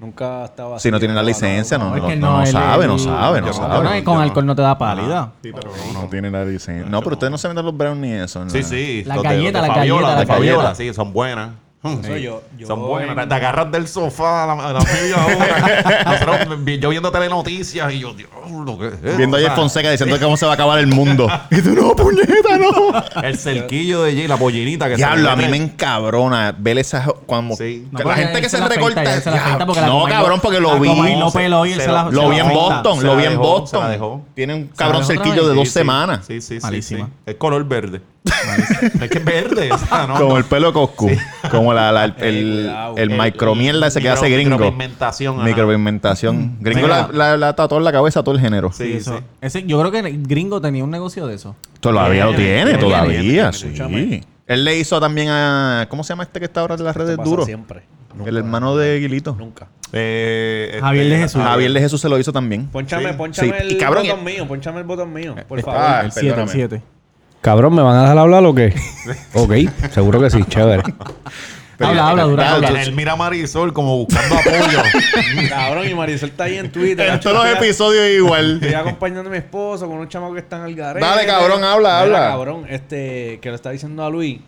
nunca estaba así?
Si no tiene la licencia, no, no, no, sabe, no sabe, no sabe.
Con alcohol
no.
te da pálida.
Sí, pero
No, tiene la licencia. No, pero ustedes no se venden los brownies ni eso. ¿no?
Sí, sí.
Las galletas, las galletas,
de
las
Fabiola,
galletas.
sí, son buenas.
Eso yo, yo
Son buenas.
en-
Te agarras del sofá a la, a la media hora. Nosotros, yo viendo telenoticias y yo, Dios, lo que es.
Viendo a
o sea,
Fonseca diciendo cómo se va a acabar el mundo. y tú, no, puñeta, no.
El cerquillo de Jay, la pollinita que
Diablo,
se
a mí me encabrona ver esas. Cuando,
Sí.
que
No,
la gente que se,
la
recorta.
se la porque
no, cabrón, porque lo vi.
Lo
Se- se
la
vi en. Boston, lo vi en Boston. Tiene un cabrón cerquillo de dos semanas.
Sí, sí, sí,
Malísima.
sí. Es color verde. Es que es verde. o sea, no,
Como
no.
el pelo de Coscu. Como la, la- el,
cuidado.
el micromierda ese que
micro-
hace gringo.
Micropigmentación. ajá.
Micropigmentación. Gringo
Mira.
la, la, la tatuó en la cabeza todo el género.
Sí,
Eso.
sí.
Ese, yo creo que el gringo tenía un negocio de eso.
Todavía lo
Tiene,
todavía, sí.
escúchame.
Él le hizo también a. ¿Cómo se llama este que está ahora en las redes duro?
siempre. Nunca,
El hermano de Guilito.
Nunca.
Eh, este,
Javier de Jesús.
Javier de Jesús se lo hizo también.
Ponchame,
Sí.
ponchame
Sí,
el
y cabrón,
botón
eh,
mío, ponchame el botón mío, por
Ah,
favor.
El 7, el
perdóname.
7.
Cabrón, ¿me van a dejar hablar o qué? ok, seguro que sí, chévere.
Habla, habla, habla.
Él mira a Marisol como buscando apoyo.
Cabrón, y Marisol está ahí en Twitter.
En todos los
estoy-
episodios igual.
Estoy acompañando a mi esposo con unos chamacos que están al garete.
Dale, cabrón, habla,
Mira,
habla.
cabrón, este, que le está diciendo a Luis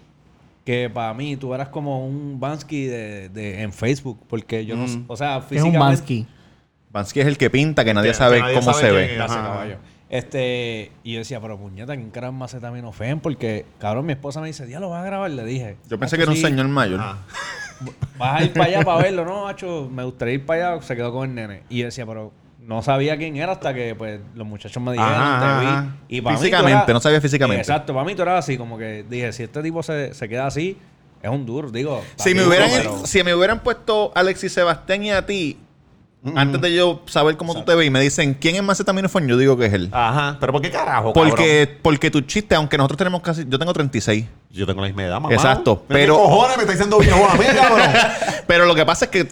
que para mí tú eras como un Bansky de, de- en Facebook. Porque yo no sé, o sea,
Es un
físicamente...
Bansky.
Bansky es el que pinta, que nadie
Que-
sabe
que nadie
cómo
sabe
se ve.
Gracias, caballo. Este, y yo decía, pero puñeta, ¿quién carajo macetaminofen? Porque, cabrón, mi esposa me dice, ya lo vas a grabar, le dije.
Yo pensé
"Hacho,
que era un
sí,
señor mayor.
Vas a ir para allá para verlo, ¿no, macho? Me gustaría ir para allá, se quedó con el nene. Y yo decía, pero no sabía quién era hasta que pues los muchachos me dijeron,
Ajá,
te vi.
ajá.
Y para mí tú
Físicamente, no sabía físicamente.
Exacto, para mí tú eras así, como que dije, si este tipo se, se queda así, es un duro, digo.
Si me, hubieran,
pero-
si me hubieran puesto Alexis Sebastián y a ti, antes de yo saber cómo tú te ves, y me dicen, ¿quién es Macetaminofón? Yo digo que es él.
Ajá. Pero ¿por qué carajo,
Porque, porque tu chiste, aunque nosotros tenemos casi... Yo tengo 36.
cabrón? Yo tengo la misma edad, mamá.
Exacto,
¿Pero
pero-
¿Qué cojones me está diciendo viejo a mí, cabrón?
Pero lo que pasa es que,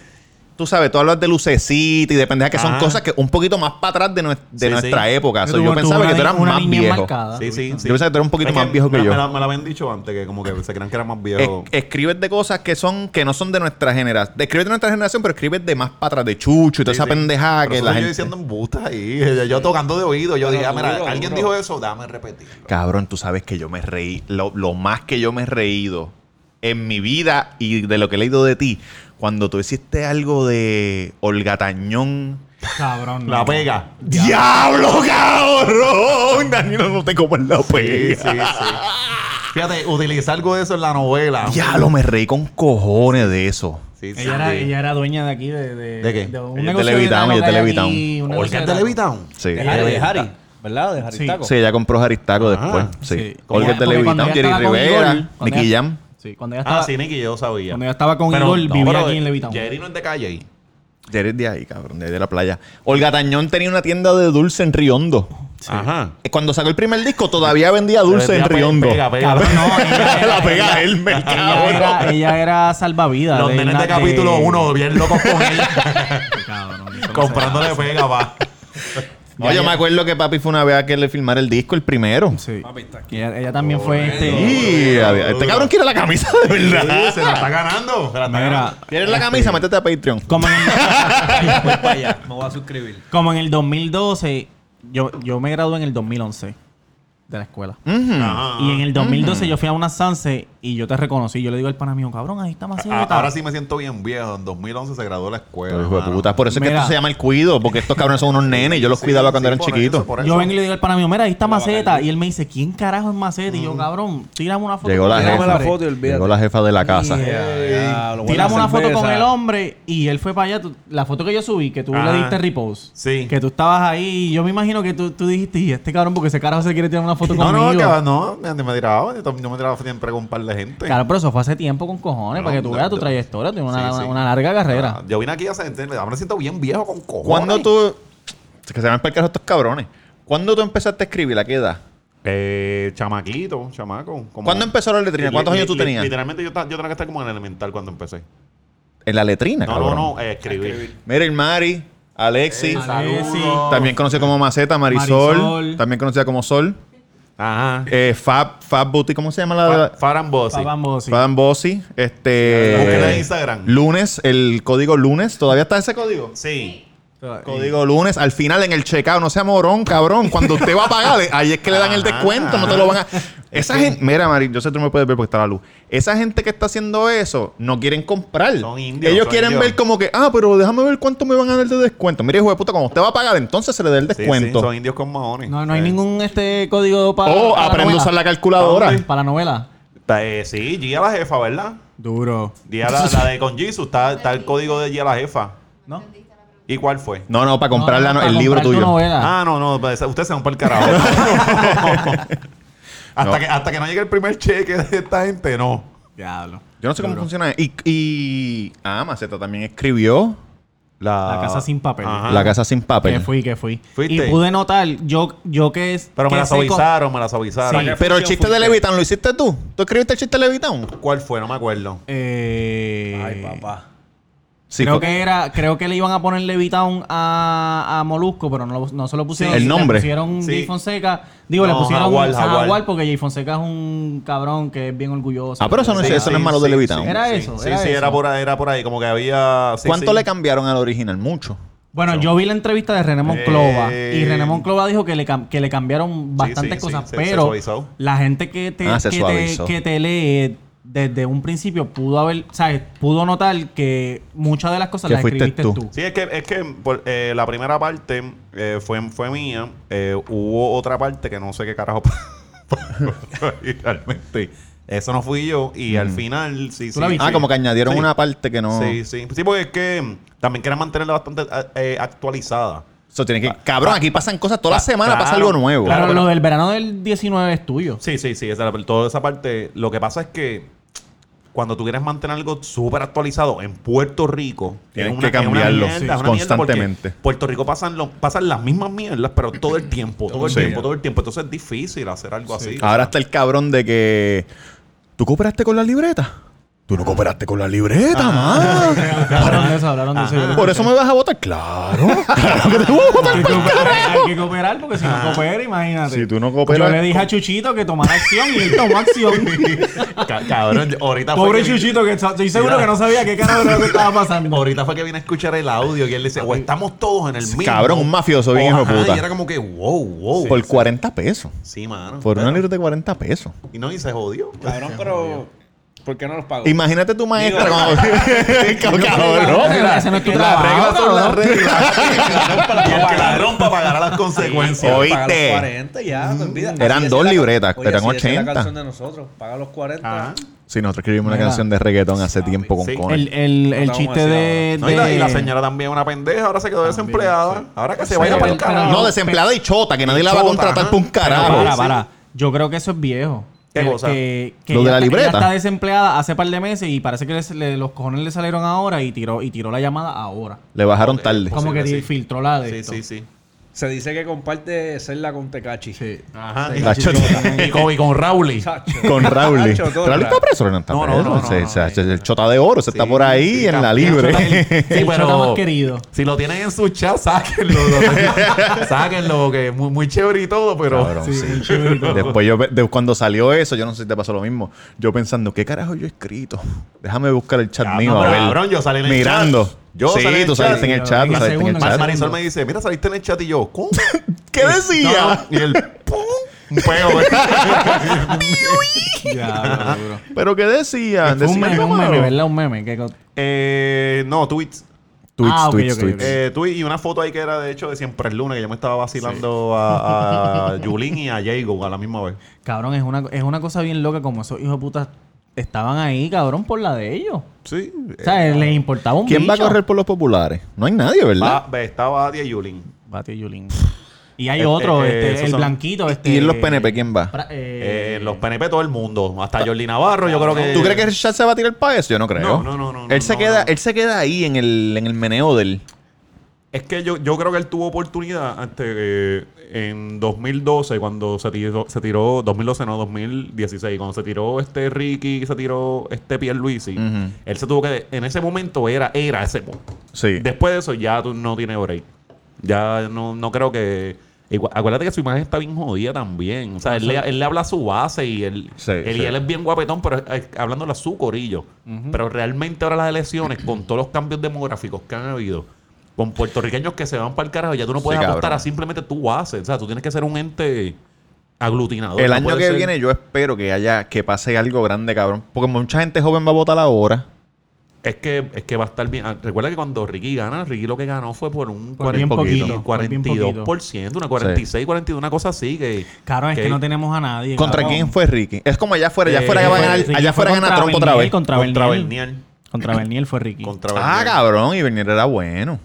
tú sabes, tú hablas de lucecita y de pendejas que son cosas que un poquito más para atrás de, nues- de
Sí,
nuestra
sí.
época.
Tú-
yo
tú
pensaba
una
que tú eras más viejo.
enmarcada.
Sí, sí, sí.
Yo pensaba que tú eras un poquito
Es
más viejo que
me,
yo.
Me la, me la habían dicho antes, que como que se crean que era más
Es-
viejo.
escribes de cosas que son que no son de nuestra generación. Escribes de nuestra generación, pero escribes de más para atrás, de chucho y toda
Sí,
esa
sí.
pendejada
Pero
que la
yo
gente.
diciendo embustas ahí. Yo, yo tocando de oído. Yo dije, ah, mira, alguien dijo eso, dame repetirlo.
Cabrón, tú sabes que yo me reí. Lo, lo más que yo me he reído en mi vida y de lo que he leído de ti, cuando tú hiciste algo de Olga Tañón.
Cabrón.
La pega.
¡Diablo, cabrón! Danilo, no te comas la pega.
sí, sí. Fíjate, utilizar algo de eso en la novela.
Diablo, me reí con cojones de eso.
Sí, sí.
Ella era,
sí.
ella era dueña de aquí, de... ¿De,
¿De qué?
De un
Ella es
negocio
de Levitown,
de
ella es de
tacos que hay
Levitown.
aquí, un negocio
Olga
de
de
tacos.
Levitown.
Sí.
De Harry, de Harry, ¿verdad? De Harry
Sí.
Taco.
Sí, ella compró Jaristaco
Ajá.
después. Sí.
Sí.
Olga es de
Porque
Levitown,
cuando ella
Jerry Rivera, Nicky
ella-
Jam.
Sí, cuando ella estaba,
Ah, sí, Nicky, yo sabía.
cuando ella estaba con
Pero,
Igor,
no,
vivía
pero
aquí en Levitown.
Jerry no es de calle.
Jerry es de ahí, cabrón, de la playa. Olga Tañón tenía una tienda de dulce en Riondo.
Ajá.
Eh, Cuando sacó el primer disco, todavía vendía dulce en
Vendía
Riondo.
pega, pega.
Cabrón, no, ella era,
La pega
ella-
él, me
ella era, ella era salvavidas.
Los nenes de capítulo
de-
1 bien locos con
no
comprándole pega, va.
No, yo me acuerdo que papi fue una vez a que le filmara el disco, el primero.
Sí.
Papi, está aquí.
Y ella, ella también fue este.
Y había- este cabrón quiere la camisa de
Sí,
verdad.
se la está ganando. Se la está
Mira,
ganando.
¿Quieres la camisa? Métete a Patreon.
como en, el,
Voy para allá, me voy a suscribir.
como en el 2012, yo, yo me gradué en el 2011 de la escuela.
Ajá.
Y en el 2012 yo fui a una Sanse y yo te reconocí. Yo le digo al pana mío, cabrón, ahí está Maceta.
A- Ahora sí me siento bien viejo. En 2011 se graduó de la escuela.
Hijo de puta, Por eso es que esto se llama el cuido, porque estos cabrones son unos nenes y yo los
Sí,
cuidaba cuando
sí,
eran chiquitos.
eso,
Yo vengo y le digo al pana mío, mira, ahí está Maceta. Y él me dice, ¿quién carajo es Maceta? Y yo, cabrón, tírame una foto.
Llegó la jefa.
hombre".
Dame la foto y.
Llegó la jefa de la casa.
Bueno,
Tiramos una foto con el hombre y él fue para allá. Tú- la foto que yo subí, que tú
Ajá.
le diste repost.
Sí.
Que tú estabas ahí y yo me imagino que tú, tú dijiste, y este cabrón, porque ese carajo se quiere tirar una foto
No,
conmigo.
no, que no, me, me tiraba. Yo me tiraba siempre con un par de gente.
Claro, pero eso fue hace tiempo con cojones,
No,
para que tú
no,
veas tu
yo-
trayectoria. Tiene una,
Sí, sí.
una larga carrera.
Ah, Yo vine aquí a sentirme. Ahora me siento bien viejo con cojones.
¿Cuándo tú... Es que se van a explicar estos cabrones. ¿Cuándo tú empezaste a escribir? ¿A qué edad?
Eh, chamaquito, chamaco. como-
¿Cuándo empezó la letrina? ¿Cuántos años tú tenías?
Literalmente yo, yo tenía que estar como en el elemental cuando empecé.
En la letrina,
No,
cabrón.
no, no, eh, escribir.
Mira, el Mari, Alexis,
Eh,
Alexis.
también conocida como Maceta, Marisol,
Marisol.
también conocida como Sol,
Ajá.
eh, Fab, Fab Booty, ¿cómo se llama la?
Bossy.
Fab and Bossy, este...
Búsquenla en Instagram.
Lunes, el código lunes, ¿todavía está ese código?
Sí.
Código lunes, al final en el checkout, no sea morón, cabrón. Cuando usted va a pagar, ahí es que le dan el descuento, no te lo van a. Esa gente, mira, Mari, yo sé que tú me puedes ver porque está la luz. Esa gente que está haciendo eso no quieren comprar.
Son indios,
Ellos
son
quieren
indios.
ver como que, ah, pero déjame ver cuánto me van a dar de descuento. Mire, hijo de puta, cuando usted va a pagar, entonces se le da el
Sí, sí,
descuento.
son indios con mahones.
No, no hay ningún este código para.
o
para
aprende a usar la calculadora.
Para la novela.
eh, sí, Gia la jefa, ¿verdad?
Duro.
Gia la, la de con Jesus, está, está el código de Gia la jefa.
¿No?
¿Y cuál fue?
No, no, para comprar la no-
para
el libro
comprar tu
tuyo.
novela.
Ah, no, no, pues, usted se va para el carajo. hasta,
No.
Que, hasta que no llegue el primer cheque de esta gente, no.
Diablo.
Yo no sé cómo funciona. Y, y. Ah, Maceta también escribió
La casa sin papel.
Ajá.
La casa sin papel.
Que fui, que fui.
¿Fuiste?
Y pude notar, yo, yo que es.
Pero me
que co-
avisaron, me las avisaron.
Sí.
Pero el chiste de
fuiste?
Levitan, ¿lo hiciste tú? ¿Tú escribiste el chiste de Levitan?
¿Cuál fue? No me acuerdo.
Eh,
Ay, papá.
Sí,
creo
fue-
que era, creo que le iban a poner Levitown a, a Molusco, pero no, no se lo pusieron.
Sí, el nombre.
Le pusieron
Sí.
Jay Fonseca. Digo, le pusieron
Jaguar,
Jaguar,
Jaguar.
porque Jay Fonseca es un cabrón que es bien orgulloso.
Ah, pero eso no, es, eso no es
sí,
malo de Levitown.
sí.
Era
Sí,
eso,
Sí,
era
sí,
eso.
era por ahí, era por ahí. Como que había. sí,
¿Cuánto
sí.
le cambiaron al original? Mucho.
Bueno, yo vi la entrevista de René Monclova
Eh.
y René Monclova dijo que le, cam- que le cambiaron bastantes
sí,
cosas,
se- se
pero la gente que te,
Ah,
que, te, que te lee desde un principio pudo haber, ¿sabes? Pudo notar que muchas de las cosas
Que
las
fuiste
escribiste
tú.
tú.
Sí, es que, es que por, eh, la primera parte eh, fue, fue mía. Eh, hubo otra parte que no sé qué carajo. realmente. Eso no fui yo. Y al final, sí,
¿Tú
sí.
Ah, como que añadieron
Sí.
una parte que no.
Sí, sí. Sí, porque es que también quieren mantenerla bastante eh, actualizada.
Eso tiene que. Cabrón, aquí pasan cosas. Toda la
Ah,
semana pasa algo nuevo.
Claro,
Claro,
lo
pero-
del verano del 19 es tuyo.
Sí, sí, sí. Esa, toda esa parte. Lo que pasa es que cuando tú quieres mantener algo súper actualizado en Puerto Rico,
Tienes
es
que
una
cambiarlo,
mierda,
sí,
una
constantemente.
Puerto Rico pasan, lo- pasan las mismas mierdas, pero todo el tiempo, todo el
Sí.
tiempo, todo el tiempo. Entonces es difícil hacer algo así.
Ahora está el cabrón de que. ¿Tú cooperaste con la libreta? Tú no cooperaste con la libreta, man.
Hablaron de eso, hablaron de eso.
Por eso me vas a votar. Claro. Claro que te voy a votar.
Hay que cooperar, hay que cooperar porque si no coopera, imagínate.
Si tú no cooperas-
Yo le dije a Chuchito que tomara acción y él tomó acción.
Ca- Cabrón, ahorita fue
Pobre Chuchito, que estoy seguro que no sabía qué carajo era que estaba pasando.
Ahorita fue que vine a escuchar el audio y él dice, o estamos todos en el mismo.
Cabrón, un mafioso bien hijo puta.
Y era como que, wow, wow.
Por 40 pesos.
Sí, mano.
Por una libreta de 40 pesos.
Y no, y se jodió.
Cabrón, pero. ¿Por qué no los pago?
Imagínate tu maestra
Digo-
cuando... cabrón.
Ese no es tu
las reglas son las reglas. y el que la rompa pagará las consecuencias.
Oíste.
Paga los 40 ya, olvidas.
Eran dos libretas,
Oye,
eran
así decía
80.
la canción de nosotros. Paga los 40.
Sí, nosotros escribimos una canción de reggaetón hace tiempo con
Sí.
Conor.
El, el, el chiste de,
No, y, la, y la señora también es una pendeja, ahora se quedó desempleada. Ahora que se
Sí,
vaya para el carajo.
No, desempleada y chota, que nadie la va a contratar por un
Pero
carajo.
para, para. Yo creo que eso es viejo.
¿Qué
que,
cosa?
Que, que
Lo de la
está-
libreta.
ella está desempleada hace par de meses y parece que les- le- los cojones le salieron ahora y tiró, y tiró la llamada ahora.
Le bajaron tarde.
Como que
sí.
filtró la de
Sí,
esto.
sí, sí.
Se dice que comparte celda con Tecachi.
Sí.
Ajá. Y con, y con Rauli.
Con
todo
¿Raúl está preso? No, está
No, no,
preso. el chota de oro, se está por ahí
sí,
en la libre.
chota-
El
Sí,
chota
pero
más querido.
si lo tienen en su chat, sáquenlo. lo- sáquenlo, que es muy, muy chévere y todo, pero...
Cabrón,
Sí, chévere y todo.
Después yo, de- cuando salió eso, yo no sé si te pasó lo mismo. Yo pensando, ¿qué carajo yo he escrito? Déjame buscar el chat mío a ver.
cabrón, yo salí en el
Mirando.
chat. Yo
sí,
salí
tú saliste en el chat, tú saliste en el
segundo,
chat.
segundo.
Marisol me dice, mira, saliste en el chat y yo, ¿cómo?
¿Qué decía?
Y él, ¡pum! Un peo. güey.
Ya, bro.
¿Pero qué decía?
Fue un meme, un meme, ¿verdad? Un meme.
eh, no, tweets.
Tweets,
Ah,
tweets, tweets.
Eh, tweet y una foto ahí que era de hecho de siempre el lunes, que yo me estaba vacilando a, a Yulín y a Jago a la misma vez.
Cabrón, es una, es una cosa bien loca como esos hijos de puta estaban ahí, cabrón, por la de ellos.
Sí.
O sea, les importaba un
¿Quién va a correr por los populares? No hay nadie, ¿verdad?
Va, ve, estaba Adia y Yulín.
Bati Yulín. Y hay
Este,
otro,
eh,
este,
esos
el
son-
blanquito, este.
¿Y en los PNP quién va?
Pra-
Eh,
eh,
los PNP todo el mundo, hasta Jordi Navarro, yo creo que
¿Tú crees que chat se va a tirar para eso? Yo no creo.
No, no, no, no,
Él se
no,
queda,
no.
él se queda ahí en el, en el meneo del.
Es que yo, yo creo que él tuvo oportunidad este, eh, en 2012 cuando se tiró, se tiró 2012 no, 2016, cuando se tiró este Ricky, se tiró este Pierluisi,
Ujú.
él se tuvo que, en ese momento era, era ese punto.
Sí.
Después de eso ya tú no tienes break. Ya no, no creo que... igual- acuérdate que su imagen está bien jodida también. O sea, él le, él le habla a su base y él,
Sí,
él,
sí.
y él es bien guapetón, pero es- hablándole a su corillo. Pero realmente ahora las elecciones, con todos los cambios demográficos que han habido, con puertorriqueños que se van para el carajo, ya tú no puedes
Sí,
apostar
cabrón.
a simplemente tu base. O sea, tú tienes que ser un ente aglutinador.
El
no
año que
ser-
viene yo espero que haya, que pase algo grande, cabrón. Porque mucha gente joven va a votar ahora.
Es que, es que va a estar bien. Ah, Recuerda que cuando Ricky gana, Ricky lo que ganó fue por un
Por bien
40,
poquito, por bien
42%, una 46, 42, una cosa así que...
Cabrón, es que no tenemos a nadie.
¿Contra
cabrón.
quién fue Ricky? Es como allá afuera, allá
Eh,
afuera que va a ganar,
Ricky
allá
fue
afuera gana Trump otra vez.
Contra
Contra
Bernier.
Bernier.
Contra Bernier fue Ricky.
Contra
Ah, cabrón, y Bernier era bueno.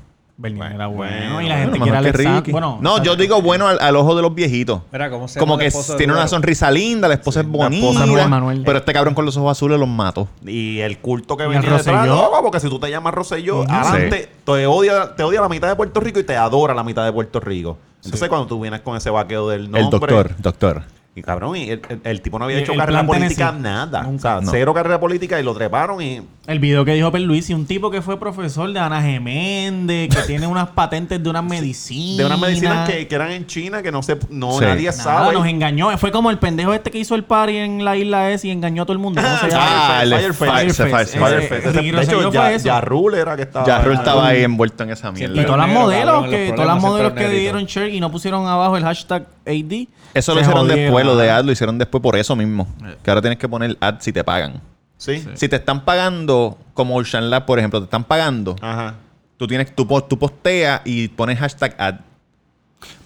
Era bueno.
bueno,
y la
Bueno,
gente
mejor
quiere
Ricky.
Bueno,
no, yo digo bueno al, al ojo de los viejitos.
Mira, ¿cómo se
Como que tiene una sonrisa linda, la esposa es
la
bonita.
esposa
Manuel.
Pero este cabrón con los ojos azules los mato.
Y el culto que
¿Y
venía detrás, loco, porque si tú te llamas Rosselló, adelante, te odia, te odia la mitad de Puerto Rico y te adora la mitad de Puerto Rico. Entonces, cuando tú vienes con ese vaqueo del nombre...
El doctor, doctor.
Y cabrón, y el, el- el tipo no había
Y
hecho
el
carrera
plan
política,
Tennessee.
nada.
Nunca.
o sea,
No.
cero carrera política y lo treparon y.
El video que dijo Perluisi, un tipo que fue profesor de Ana Geméndez, que tiene unas patentes de unas medicinas.
De unas medicinas que, que eran en China que no se, no
Sí.
nadie
Nada,
sabe.
nos engañó. Fue como el pendejo este que hizo el party en la isla S y engañó a todo el mundo. ¿Cómo se llama?
Ah, el
Firefest.
Firefest,
Firefest.
Firefest.
Ese-
Firefest.
Ricky
De hecho,
Rosselló
ya, Rule era que estaba.
Ya Rule estaba ahí
en
envuelto en esa
Y
mierda.
todas las modelos, que,
los
todas las modelos que dieron share y no pusieron abajo el hashtag AD.
Eso lo hicieron
jodieron.
Después, lo de ad lo hicieron después por eso mismo. Que ahora tienes que poner ad si te pagan.
Sí.
Si te están pagando, como Ocean Lab, por ejemplo, te están pagando,
Ajá.
tú tienes, tú, po- tú posteas y pones hashtag ad.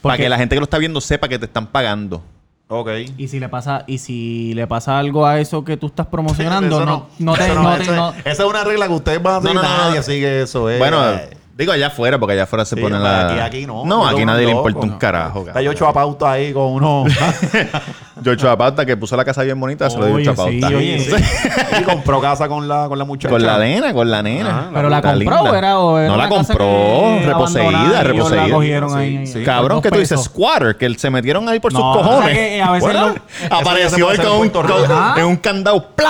Para que la gente que lo está viendo sepa que te están pagando.
Ok.
Y si le pasa, y si le pasa algo a eso que tú estás promocionando, no, no te,
eso
no te-
eso-
no-
Esa es una regla que ustedes van a hacer
No, no, no,
nadie,
no.
así que eso es.
Bueno,
eh,
digo allá afuera, porque allá afuera se
sí,
pone
aquí-
la.
Aquí, no.
No,
Aquí
aquí nadie le importa un carajo.
Está yo ocho a pauta ahí con uno.
George Apauta, que puso la casa bien bonita, se lo dio
Oye,
George Apauta.
sí, oye,
Sí. y compró casa con la, con la muchacha.
Con la nena, con la nena.
Ajá,
Pero la
Está
compró
linda.
era, o era
No la compró, reposeída, reposeída.
La cogieron
Sí,
ahí.
Cabrón, que tú dices squatter, que se metieron ahí por
No,
sus cojones.
que a veces
Bueno,
lo-
apareció él con, un candado.
Sí,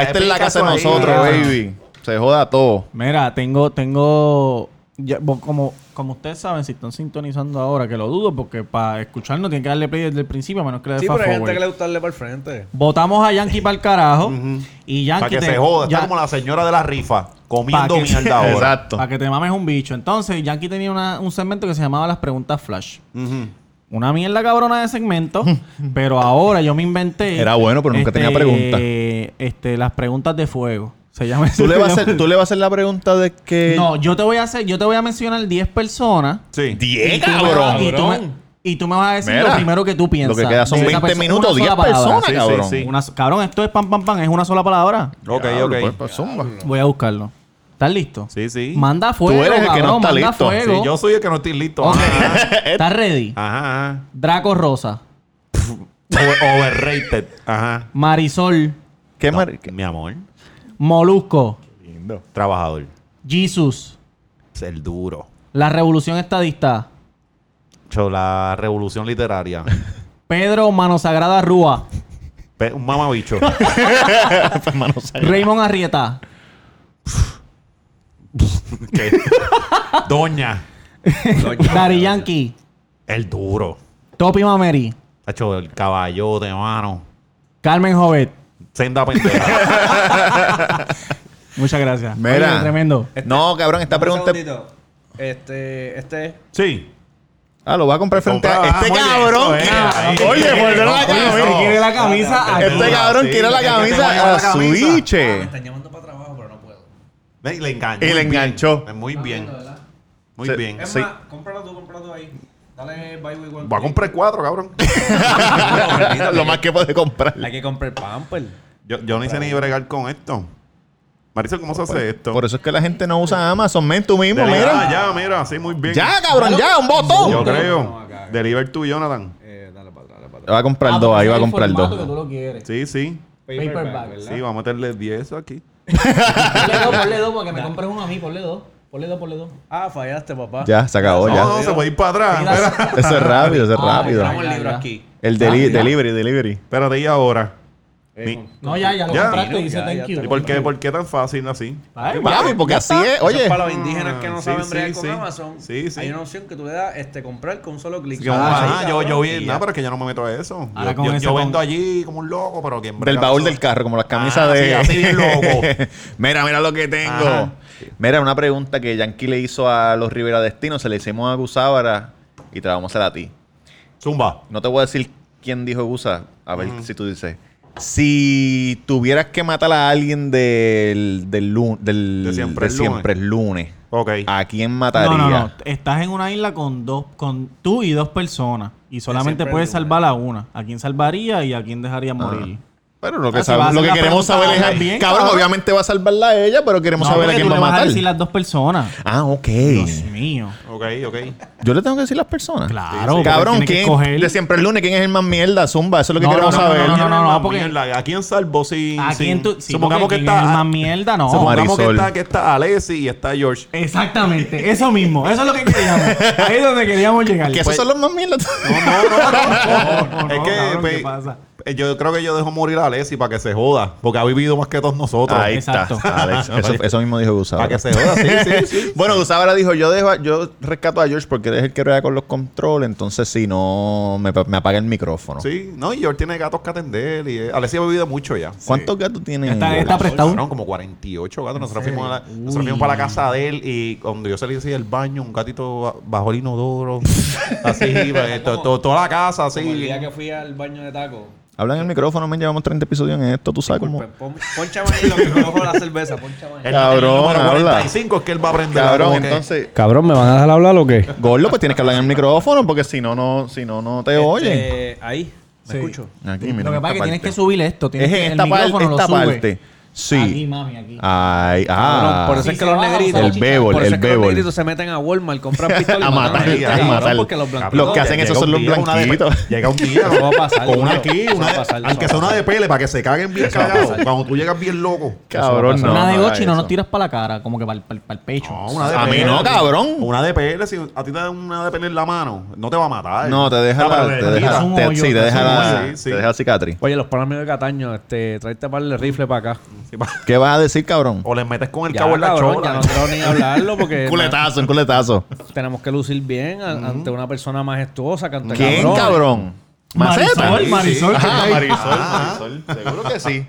Esta es la casa de nosotros, baby. Se joda todo.
Mira, tengo, tengo, ya, como, como ustedes saben, si están sintonizando ahora, que lo dudo, porque para escucharnos tienen que darle play desde el principio, a menos que le dé
Sí,
fast
pero hay gente
forward.
que le gusta darle para el frente.
Votamos a Yankee para el carajo y Yankee
Para que
te-
se joda. Está
ya-
como la señora de la rifa. Comiendo
Pa' que-
mierda ahora.
Exacto.
Para que te mames un bicho. Entonces, Yankee tenía una- un segmento que se llamaba las preguntas flash. Una mierda cabrona de segmento, pero ahora yo me inventé.
Era bueno, pero nunca tenía pregunta.
Este, las preguntas de fuego. Se llama
¿Tú le, vas a hacer, tú le vas a hacer la pregunta de que.
No, yo te voy a hacer, yo te voy a mencionar 10 personas.
Sí.
10,
y tú me vas-
cabrón.
Y tú, me, y tú me vas a decir
Mira,
lo primero que tú piensas.
Lo que queda son
de esa
20
persona.
minutos,
Una
10
sola palabra.
personas,
Sí,
cabrón.
sí.
Una so- cabrón, esto es pam, pam, pam. Es una sola palabra.
Ok, ok.
pues, pues, zumba.
Voy a buscarlo. ¿Estás listo?
Sí, sí.
Manda fuego,
eres el que no está
manda
listo.
fuego.
Sí, yo soy el que no estoy listo.
Ok.
Ajá.
¿Estás ready?
Ajá. ajá.
Draco Rosa.
Over- overrated. Ajá.
Marisol.
¿Qué
No,
mar-
mi amor.
Molusco.
Lindo.
Trabajador.
Jesus.
Es el duro.
La Revolución Estadista.
Cho, la revolución literaria.
Pedro Mano Sagrada Rúa.
Pe- un mamabicho.
Raymond Arrieta.
¿Qué? Doña.
Dari Yankee.
El duro.
Topi Mameri.
Hacho, el caballote, mano.
Carmen Jovet.
Senda pendeja.
Muchas gracias.
Mira.
Oye, tremendo.
No, cabrón, esta
Un
pregunta.
segundito. Este, este.
sí.
Ah, lo va a comprar frente a. Este
bien,
cabrón.
ahí.
Oye, por la
Oye,
camisa.
si quiere la camisa.
Este cabrón
Sí,
quiere la
a
camisa a
la camisa.
Switch.
están llamando para trabajo, pero no puedo.
Y le enganchó.
Y le
muy bien.
enganchó.
Muy bien. Muy bien.
Es
Sí.
más, cómpralo tú, cómpralo tú ahí. Dale.
Voy a comprar cuatro, cabrón.
Lo más que puede comprar.
Hay que comprar pamper.
Yo, yo no hice ni bregar con esto. Marisol, ¿cómo se hace esto?
Por eso es que la gente no usa Amazon, men, tú mismo,
Deliver-
mira.
Ah, ya, mira, sí, muy bien.
Ya, cabrón, ya, un botón.
Yo creo. Deliver tú, Jonathan.
Eh, dale para atrás, dale para
Va a comprar dos, ahí va a comprar dos.
Que tú lo quieres.
Sí, sí.
Paperback.
Sí, vamos a meterle 10 aquí.
Ponle dos, ponle dos, porque me compres uno a mí. Ponle dos. Ponle dos, ponle dos.
Ah, fallaste, papá.
Ya, se acabó,
No,
ya.
no, se puede ir para atrás.
Mira.
Eso es rápido, eso es
Ah,
rápido.
Tenemos
Ya,
el libro aquí.
El deli-
Ah,
delivery, delivery.
Espérate, y ahora. Mi-
No, ya, ya lo
Ya.
compraste. Dice
Ya, ya
thank you.
está.
¿Y por qué, por qué tan fácil así?
Ay,
Papi, porque así es.
Eso
Oye,
es para los indígenas que no
Sí,
saben
sí,
bregar con
sí.
Amazon.
Sí, sí.
Hay una opción que tú le das este, comprar con un solo clic.
Que,
Ah,
yo, yo vi, nada,
ya.
pero es que yo no me meto a eso.
Ahora
Yo,
con con-
vendo allí como un loco, pero quien
del baúl del carro, como las camisas
Ah,
de.
sí, así bien loco.
mira, mira lo que tengo.
Ajá.
Mira, una pregunta que Yankee le hizo a los Rivera Destino, se le hicimos a Gusábara y te la vamos a hacer a ti.
Zumba.
No te voy a decir quién dijo Gusa, a ver si tú dices. Si tuvieras que matar a alguien del, del, del,
De siempre
de
el lunes.
siempre el lunes,
Ok.
¿a quién mataría?
No, no, no. Estás en una isla con dos, con tú y dos personas. Y solamente puedes salvar a una. ¿A quién salvaría y a quién dejaría morir?
Pero lo que,
Ah,
sabe- lo que queremos saber es.
bien,
cabrón,
cabrón.
obviamente va a salvarla a ella, pero queremos
No,
saber a quién
tú
va
le
a
vas a
matar.
decir las dos personas.
Ah, ok.
Dios mío.
Ok, ok.
Yo le tengo que decir las personas.
Claro,
Cabrón, ¿quién? De siempre el lunes, ¿quién es el más mierda? Zumba, eso es lo que
No,
queremos
no, no,
saber.
no, no, no, porque-
mierda. ¿A quién salvo si...
¿A
si-
quién tú? Sí,
supongamos que está...
¿quién es el más mierda, no.
Supongamos que
Marisol.
está, que está Alessi y está George.
Exactamente, eso mismo, eso es lo que queríamos. Ahí es donde queríamos llegar.
Que
Pues-
esos son los más mierdas.
No, no, no, no.
No, no,
es que
cabrón,
pues,
¿qué pasa?
Eh, yo creo que yo dejo morir a Alessi para que se joda. Porque ha vivido más que todos nosotros.
Ahí
Exacto.
está. Alex, eso, eso mismo dijo Gustavo.
Para que se joda, sí, sí, sí.
Bueno, Gustavo ahora dijo, yo dejo, a- yo rescato a George porque él es el que rueda con los controles, entonces si no, me, me apaga el micrófono.
Sí, no, y George tiene gatos que atender. Y eh, Alessi ha vivido mucho ya.
¿Cuántos gatos tiene?
Está- está prestado.
Cabrón, como 48 gatos. Nosotros fuimos, a la- nosotros fuimos para la casa de él y cuando yo salí así del baño, un gatito bajo el inodoro. así, pues, to- to- toda la casa así.
Como el día que fui al baño de taco.
Habla en el micrófono, me llevamos 30 episodios en esto, tú sabes cómo.
Disculpen, pon- Poncha ahí lo que me cojo la cerveza. Poncha ahí.
El,
Cabrón,
el
habla.
45 es que él va a aprender.
Cabrón, entonces,
Cabrón, ¿me van a dejar hablar o qué?
Gordo, pues tienes que hablar en el micrófono porque si no, no, si no, no te oyen.
Este, ahí, me
Sí.
escucho.
Aquí,
Lo que pasa es que tienes que subir esto. Tienes
Es
que,
en
el
esta, parte,
micrófono lo
esta
sube.
parte.
Aquí,
Sí.
mami, aquí.
Ay, ah.
por eso
Sí,
es que los
a
negritos.
El
eso
el
es que los negritos se meten a Walmart, compran pistolas
A
y
matar,
gente,
a
cabrón,
matar.
Porque los blanquitos.
Los que hacen eso son los blanquitos.
Llega un día
va a pasar,
con una aquí, una
va a
de-
pasar,
al
eso
que
va
sea
a
una de pele para que se caguen bien
a
cagados. Cuando tú llegas bien loco.
Cabrón, no.
Una de
no haga
gochi no nos tiras para la cara, como que para el pecho.
No, una de
A mí no, cabrón.
Una de pele, si a ti te dan una de pele en la mano, no te va a matar.
No, te deja
Ah,
la, sí, te deja la, cicatriz.
Oye, los panas de Cataño, este, tráete par de rifle para acá.
Sí,
¿Qué vas a decir, cabrón?
O le metes con el
Ya,
cabo en la
cabrón,
chola.
ya no quiero ni hablarlo porque
Un culetazo, un culetazo.
tenemos que lucir bien a- ante una persona majestuosa que ante
¿Quién, cabrón?
Marisol,
Maceta.
Marisol,
Ah,
está ahí.
Marisol, Marisol. Seguro que sí.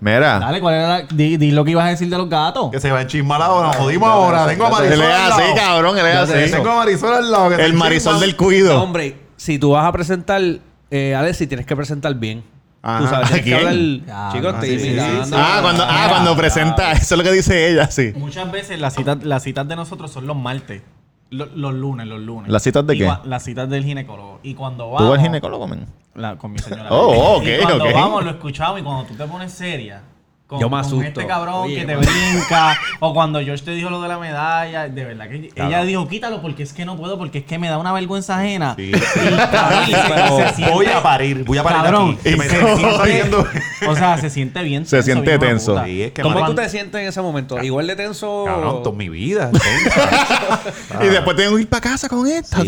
Mira.
Dale, ¿cuál era la- di, di lo que ibas a decir de los gatos.
Que se va a enchismar ahora. Nos jodimos ahora. Tengo a Marisol
Él es así, cabrón. Él es así.
Tengo a Marisol al lado. que
El Marisol del cuido.
Hombre, si tú vas a presentar, eh, Alexi, tienes que presentar bien.
Ajá.
Tú sabes,
¿A
tienes que hablar... Chicos,
Ah,
te
sí, sí,
imitando.
sí,
Ah, cuando, ah, cuando presenta. Eso es lo que dice ella, sí.
Muchas veces las citas, las citas de nosotros son los martes. Lo- Los, lunes, los lunes.
¿Las citas de
Y
qué?
cua- Las citas del ginecólogo. Y cuando vamos...
¿Tú vas al ginecólogo, men?
La- con mi señora.
Oh, ok,
y cuando
ok.
vamos, lo escuchamos y cuando tú te pones seria. Con,
Yo me
con
asusto.
este cabrón
Oye,
que te brinca. o cuando George te dijo lo de la medalla. De verdad que
Claro.
ella dijo, quítalo porque es que no puedo, porque es que me da una vergüenza ajena.
Sí,
Y, cabrón, y se-
pero
se siente-
Voy a parir. Voy a parir
Cabrón,
aquí.
y
me
se. O sea, se siente bien.
Se siente tenso.
puta.
Sí, es que
¿Cómo tú te sientes en ese momento? Igual de tenso...
Cabrón, toda mi vida.
Y después tengo que ir para casa con esta.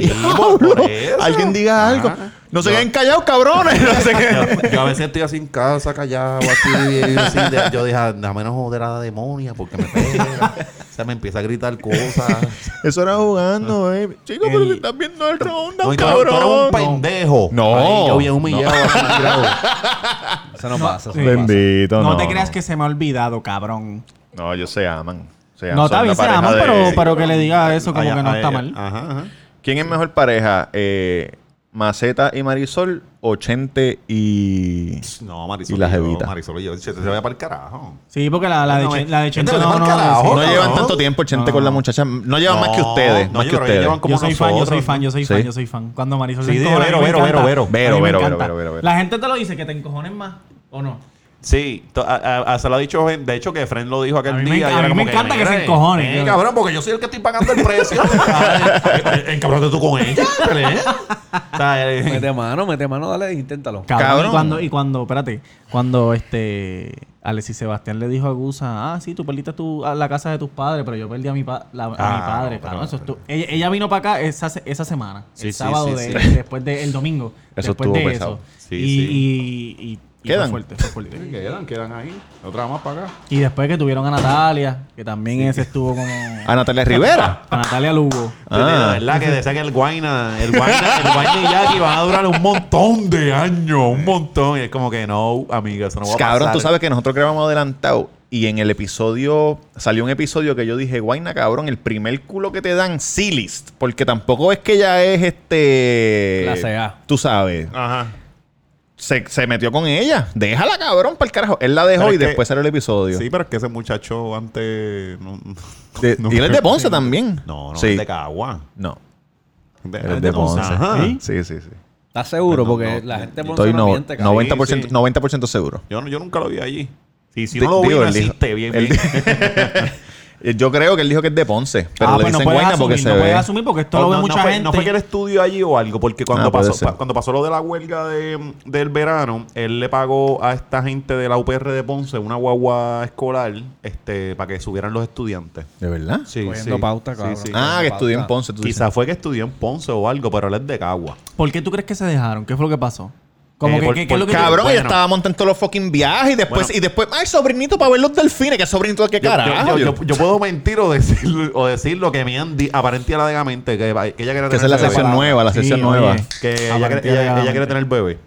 Alguien diga algo. No se queden callados, cabrones. No se queden-
yo, yo a veces estoy así en casa, callado, así, así, de- yo dije, "Ah, déjame no joder a la demonia porque me pega. o sea, me empieza a gritar cosas.
Eso era jugando, baby. Chico, pero si estás viendo el round,
No, y tú, eres un
cabrón.
pendejo.
No.
Ahí yo bien humillado.
Eso no pasa. eso no pasa.
Bendito,
No,
no.
te creas que se me ha olvidado, cabrón.
No, ellos se aman. Se aman.
No, está bien, se aman,
de-
pero, pero que le diga eso como
Ay,
que no
ay,
está
ay,
mal.
Ajá, ajá.
¿Quién es mejor pareja? Eh, Maceta y Marisol o Chente y...
No, Marisol.
Y la
yo,
jevita.
Marisol y yo, se, se vaya para el carajo.
Sí, porque la, la, de,
No,
Chen-
me-
la de Chente no, no.
No
no,
llevan
no.
tanto tiempo Chente
No.
con la muchacha. No llevan más que ustedes.
no,
más
yo
que ustedes.
llevan como
Yo soy fan, yo soy fan, yo soy
Sí.
fan, yo soy fan. Cuando Marisol
Sí,
se
de
encojona,
Vero, Vero. Vero, Vero.
Vero, Vero, Vero.
La gente te lo dice, que te encojones más, ¿o no?
Sí, se lo ha dicho, de hecho que Fren lo dijo aquel
A mí me
día.
a mí me encanta que se
mira,
encojonen,
eh, cabrón, porque yo soy el que estoy pagando el precio. Eh, Encabronate tú con ella. ¿eh? Eh,
Mete mano, mete mano, dale, inténtalo.
Cabrón,
Cabrón.
Y cuando, y cuando, espérate, cuando este Alexis Sebastián le dijo a Gusa, ah, sí, tú perdiste tu, a la casa de tus padres, pero yo perdí a mi, pa- la- a
Ah,
mi padre. cabrón,
pero-
eso estu- ella, ella vino para acá esa, se- esa semana,
Sí,
el
sí,
sábado
sí,
de-
sí.
después del domingo.
Eso
después
estuvo
de
pesado.
eso.
Sí,
y,
sí.
y, y, y
Quedan.
fue fuerte, fue fuerte.
quedan, quedan ahí. Otra más para acá.
Y después que tuvieron a Natalia, que también ese estuvo como...
A Natalia Rivera.
A Natalia Lugo.
Ah.
La verdad que decía que el Guayna, el Guayna, el y Jackie van a durar un montón de años, un montón. Y es como que no, amiga, eso no va a
Cabrón,
pasar.
tú sabes que nosotros grabamos adelantado y en el episodio salió un episodio que yo dije, guayna, cabrón, el primer culo que te dan, C-list. Porque tampoco es que ya es este.
Clase A.
Tú sabes.
Ajá.
Se, se metió con ella. Déjala, cabrón, para el carajo. Él la dejó
Pero
y
es que-
después salió el episodio.
Sí, pero es que ese muchacho antes. No,
De-
no
y él es de Ponce
que-
también.
No, no,
Sí.
es de Cagua.
No.
De-
Él es de Ponce.
Ajá.
Sí, sí, sí.
¿Estás seguro?
No,
Porque
no,
la gente
Estoy
no
no-
miente, cabrón.
90%,
Sí, sí.
90 seguro.
Yo, no- yo nunca lo vi allí. Y si no lo vi, no existe. Bien.
Yo creo que él dijo que es de Ponce, pero
Ah,
le
pues no puedes
Guayna porque
asumir,
se
no
ve.
puedes asumir porque esto lo ve
no,
mucha
no fue,
gente.
no fue que él estudió allí o algo, porque cuando,
Ah, puede
pasó,
ser.
pa- cuando pasó lo de la huelga de- del verano, él le pagó a esta gente de la UPR de Ponce una guagua escolar este, para que subieran los estudiantes.
¿De verdad?
Sí,
Cogiendo
sí.
pauta,
Sí,
cabrón.
sí.
Ah, que estudió en Ponce. tú dices.
Quizás fue que estudió en Ponce o algo, pero él es de Cagua.
¿Por qué tú crees que se dejaron? ¿Qué fue lo que pasó? Como
Eh,
que,
por-
¿qué- qué
por
es lo que tú-
Cabrón,
Bueno.
ella estaba montando todos los fucking viajes y después,
Bueno.
y después, ay, sobrinito para ver los delfines. ¿Qué sobrinito de qué
Yo, yo-
carajo?
yo- yo- yo puedo mentir o decir, o decir lo que me han dicho aparente y alegadamente que, que ella quiere
que esa es la
tener
sesión
bebé.
nueva, la
Sí,
sesión
oye.
nueva.
Que ella, quiere- ella- ella
Alegadamente.
quiere tener bebé.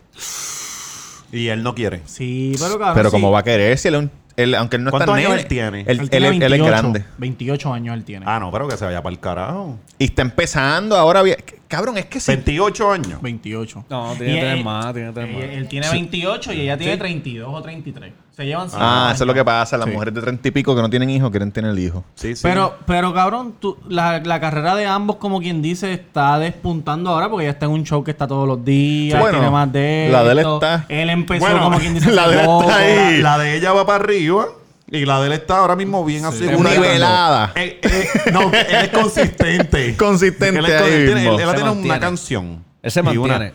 Y él no quiere.
Sí, pero cabrón.
Pero
sí.
como va a querer si él es un- él- aunque él no está
¿Cuántos años
nene,
él tiene?
Él,
Él
él
tiene
es- él es
28.
grande.
28 años él tiene.
Ah, no, pero que se vaya para el carajo.
Y está empezando ahora. bien- Cabrón, es que sí.
28 años.
28.
No, tiene que tener más, tiene que tener más.
Él tiene 28 y ella tiene 32 o 33. Se llevan cinco
Ah,
años.
eso es lo que pasa. Las
Sí.
mujeres de treinta y pico que no tienen hijos quieren tener hijos.
Sí, sí.
Pero, pero cabrón, tú- la, la carrera de ambos, como quien dice, está despuntando ahora porque ya está en un show que está todos los días,
Bueno,
tiene más de
la de él
esto.
está-
Él empezó
Bueno,
como quien dice
la de él está
poco.
ahí.
la, la de ella va para arriba y la de él está ahora mismo bien así.
Una nivelada.
Eh, eh, no, él es consistente.
Consistente
Él, es
ahí mismo.
Él, él
Se
tiene una
mantiene.
canción.
Él se
Y una-
mantiene.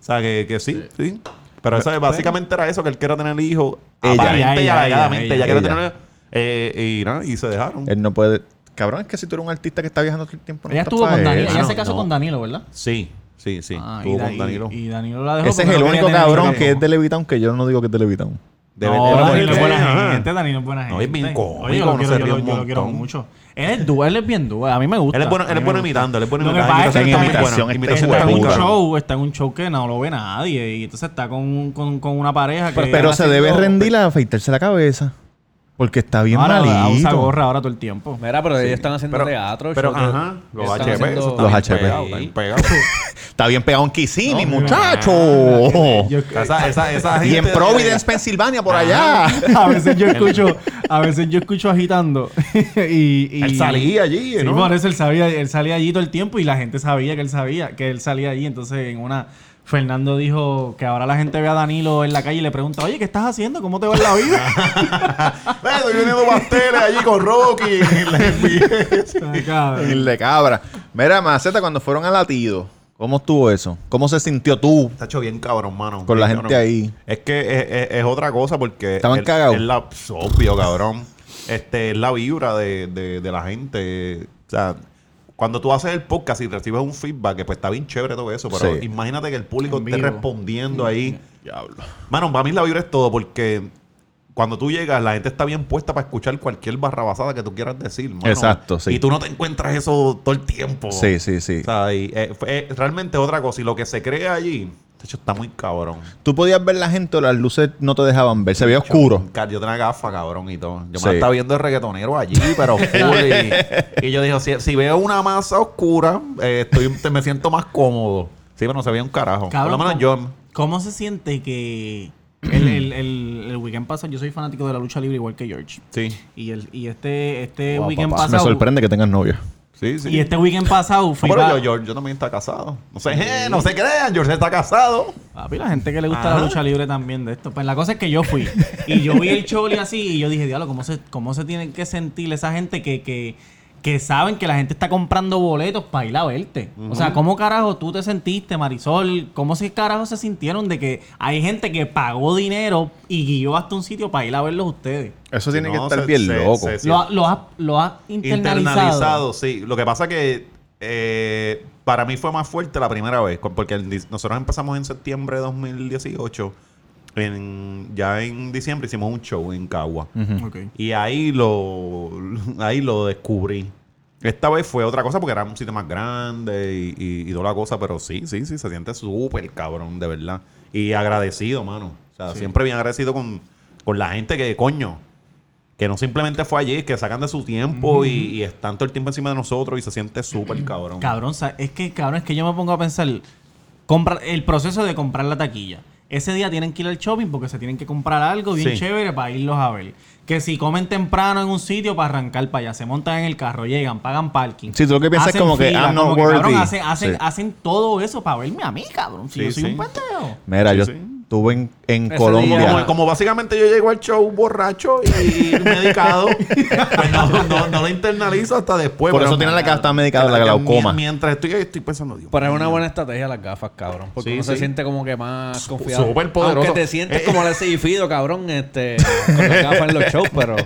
o sea, que, que sí, sí. Pero eso es- básicamente era eso, que él quiere tener hijos.
Ella.
Ella, ella, ella,
Ella, quiere
ella.
tener... eh, y, nada, y se dejaron.
Él no puede. Cabrón, es que si tú eres un artista que está viajando todo el tiempo. no
Ella estuvo con Danilo. Ella
Ah,
se
no,
casó
no.
con Danilo, ¿verdad?
Sí, sí, sí.
Ah,
Estuvo
y,
con Danilo.
Y, y Danilo la dejó.
Ese es el
no
único
quería
cabrón que es de Levitown que yo no digo que es de Levitown.
De
no, Danilo es
de
buena gente, Danilo es buena gente.
No, es bien cómico,
Oye, yo lo
no
quiero, yo, lo-
un
yo lo quiero mucho. Él es dúo, él es bien dúo. A mí me gusta.
Él es bueno, él es imitando, él es bueno
Lo que
imitando.
está en- un show, está en un show que no lo ve nadie. Y entonces está con, con, con una pareja que.
Pero se debe rendir a afeitarse la cabeza. Porque está bien
Ahora usa
malito.
gorra ahora todo el tiempo.
Mira, pero ellos están haciendo
Pero-
teatro.
Pero,
show de-
ajá, los
están
HP,
haciendo-
Los
bien
HP.
pegado, pegado.
Está bien pegado en Kissimmee,
No,
muchacho.
Yo-
Esa, esa, esa
Y en Providence, Pensilvania, por allá.
a veces yo escucho, a veces yo escucho agitando y, y
Él salía allí,
Sí,
¿no?
por eso él sabía, él salía allí todo el tiempo y la gente sabía que él sabía que él salía allí. Entonces en una Fernando dijo que ahora la gente ve a Danilo en la calle y le pregunta, oye, ¿qué estás haciendo? ¿Cómo te va en la vida?
Estoy vendiendo pasteles allí con Rocky. y le envié.
Ay, cabrón.
Mil de cabra. Mira, Maceta, cuando fueron a latido, ¿cómo estuvo eso? ¿Cómo se sintió tú?
Está hecho bien cabrón, mano.
Con la gente
cabrón.
ahí.
Es que es, es- es otra cosa porque...
¿Estaban
es-
cagados?
Es la, obvio, cabrón. Este, es la vibra de, de, de la gente. O sea, cuando tú haces el podcast y recibes un feedback, que pues está bien chévere todo eso, pero
Sí.
imagínate que el público esté respondiendo ahí. Mano, para mí la vibra es todo porque cuando tú llegas, la gente está bien puesta para escuchar cualquier barrabasada que tú quieras decir. mano.
Exacto, sí.
Y tú no te encuentras eso todo el tiempo.
Sí, sí, sí.
O sea, y, eh, fue- eh, realmente otra cosa. Y lo que se crea allí, de hecho, está muy cabrón.
Tú podías ver la gente o las luces no te dejaban ver. Se veía oscuro.
Yo tenía gafas, cabrón, y todo. Yo
Sí.
me estaba viendo el reggaetonero allí, pero full. y, y yo dije, si, si veo una masa oscura, eh, estoy, te- me siento más cómodo. Sí, pero no se veía un carajo.
Cabrón,
Por lo menos
¿cómo-
yo...
¿Cómo se siente que el, el, el, el weekend pasado, yo soy fanático de la lucha libre igual que George.
Sí,
Y, el, y este, este weekend
papá.
Me
pasado...
sorprende que tengas novia.
sí, sí.
Y este weekend pasado
No,
fui
pero
pa-
yo, yo, yo también está casado. No sé, eh, no se crean, George está casado.
Papi, la gente que le gusta
Ajá.
la lucha libre también de esto. Pues la cosa es que yo fui. y yo vi el show y así. Y yo dije, diablo, ¿cómo se, cómo se tiene que sentir esa gente que, que, que saben que la gente está comprando boletos para ir a verte? O sea, ¿cómo carajo tú te sentiste, Marisol? ¿Cómo se carajo se sintieron de que hay gente que pagó dinero y guió hasta un sitio para ir a verlos ustedes?
Eso tiene
No,
que estar
se-
bien
se-
loco.
se-.
Lo, ha- lo has lo has internalizado.
Internalizado, sí. Lo que pasa que eh, para mí fue más fuerte la primera vez, porque el nosotros empezamos en septiembre de 2018. En, ya en diciembre hicimos un show en Cagua. Y ahí lo, ahí lo descubrí. Esta vez fue otra cosa porque era un sitio más grande y, y- y toda la cosa, pero sí, sí, sí, se siente súper cabrón, de verdad. Y agradecido, mano. O sea, siempre bien agradecido con, con la gente que, coño, que no simplemente fue allí, que sacan de su tiempo y, y están todo el tiempo encima de nosotros y se siente súper cabrón.
Cabrón, es que cabrón, es que yo me pongo a pensar comprar el proceso de comprar la taquilla, ese día tienen que ir al shopping porque se tienen que comprar algo bien
Sí.
chévere para irlos a ver. Que si comen temprano en un sitio para arrancar para allá, se montan en el carro, llegan, pagan parking.
Sí, tú lo que piensas es como que, I'm not
como cabrón, hacen, hacen,
Sí.
hacen todo eso para verme a mí, cabrón. Si
Sí,
yo soy
sí.
un pendejo.
Mira,
Sí,
yo
sí.
Estuve en, Colombia.
Como, como básicamente yo llego al show borracho y medicado, pues no, no, no lo internalizo hasta después.
Por
pero
eso tiene la cara tan medicada, la
que
glaucoma.
Mientras estoy ahí, estoy pensando, Dios
Pero es una buena estrategia las gafas, cabrón. Porque
Sí,
uno se siente como que más confiado.
súper poderoso.
Aunque te sientes
Eh,
como el Fido, cabrón, este, con las gafas en los shows, pero...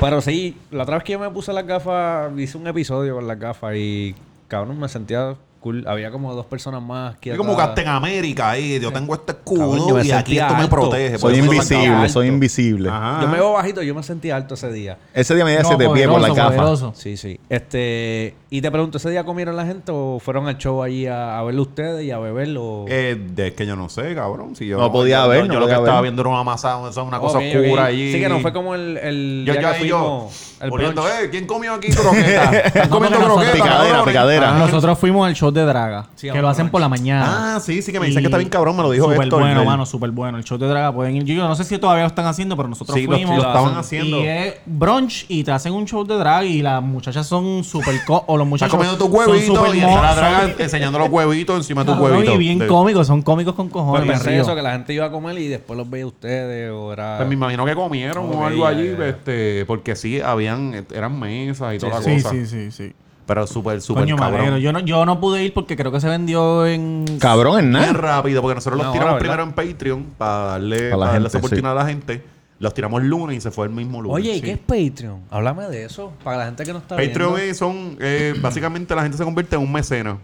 Pero sí, la otra vez que yo me puse las gafas, hice un episodio con las gafas y, cabrón, me sentía cool. Había como dos personas más que
Es como Captain América ahí. Yo tengo este
Cabrón,
escudo
yo me
y aquí esto me
alto.
protege. por
Soy
eso
invisible, soy invisible.
Ajá.
Yo me veo bajito, yo me sentí alto ese día.
Ese día me dio
No,
ese de pie por la
poderoso,
gafa.
poderoso.
Sí, sí. Este, y te pregunto, ¿ese día comieron la gente o fueron al show allí a, a verlo ustedes y a beberlo?
Eh, de que yo no sé, cabrón. Si yo
No podía
yo-
ver,
Yo,
no
yo lo que
podía
estaba
ver.
viendo era una masa, una cosa
Ok,
oscura allí.
Sí, que no fue como el, el
Yo,
día
yo,
que
yo,
fuimos, el
oliendo,
brunch.
eh, ¿quién comió aquí croqueta? ¿Están comiendo
porque nosotros-
croqueta?
Picadera,
cabrones?
picadera.
Ajá.
Nosotros fuimos al show de Draga,
Sí,
que lo hacen
brunch.
por la mañana.
Ah, sí, sí, que me dicen que está bien cabrón, me lo dijo
Súper
Héctor.
bueno, mano, súper bueno. El show de Draga pueden ir. Yo no sé si todavía lo están haciendo, pero nosotros
Sí, lo,
fuimos.
lo estaban haciendo.
Y es brunch y te hacen un show de drag y las muchachas son súper... co- o los
Estás
muchachos
comiendo tu
son
huevito
súper
y está la
son-
draga enseñando los huevitos encima de tu
Cabrón,
huevito.
Y bien cómicos, son cómicos con cojones.
Pues
me
pensé
río.
eso, que la gente iba a comer y después los veía ustedes o era...
Pues me imagino que comieron
Ok,
o algo
ya,
allí,
ya, ya.
este, porque sí, habían, eran mesas y toda la
Sí,
cosa.
sí, sí, sí.
Pero súper, súper cabrón.
alegro. Yo no, yo no pude ir porque creo que se vendió en...
Cabrón, en
Bien
nada.
rápido, porque nosotros los tiramos primero en Patreon para darle,
Para la
para darle
gente,
esa oportunidad a la gente. Los tiramos el lunes y se fue el mismo lunes.
Oye, ¿y
Sí.
qué es Patreon? Háblame de eso, para la gente que no está
Patreon
viendo.
es- son, eh, básicamente la gente se convierte en un mecena.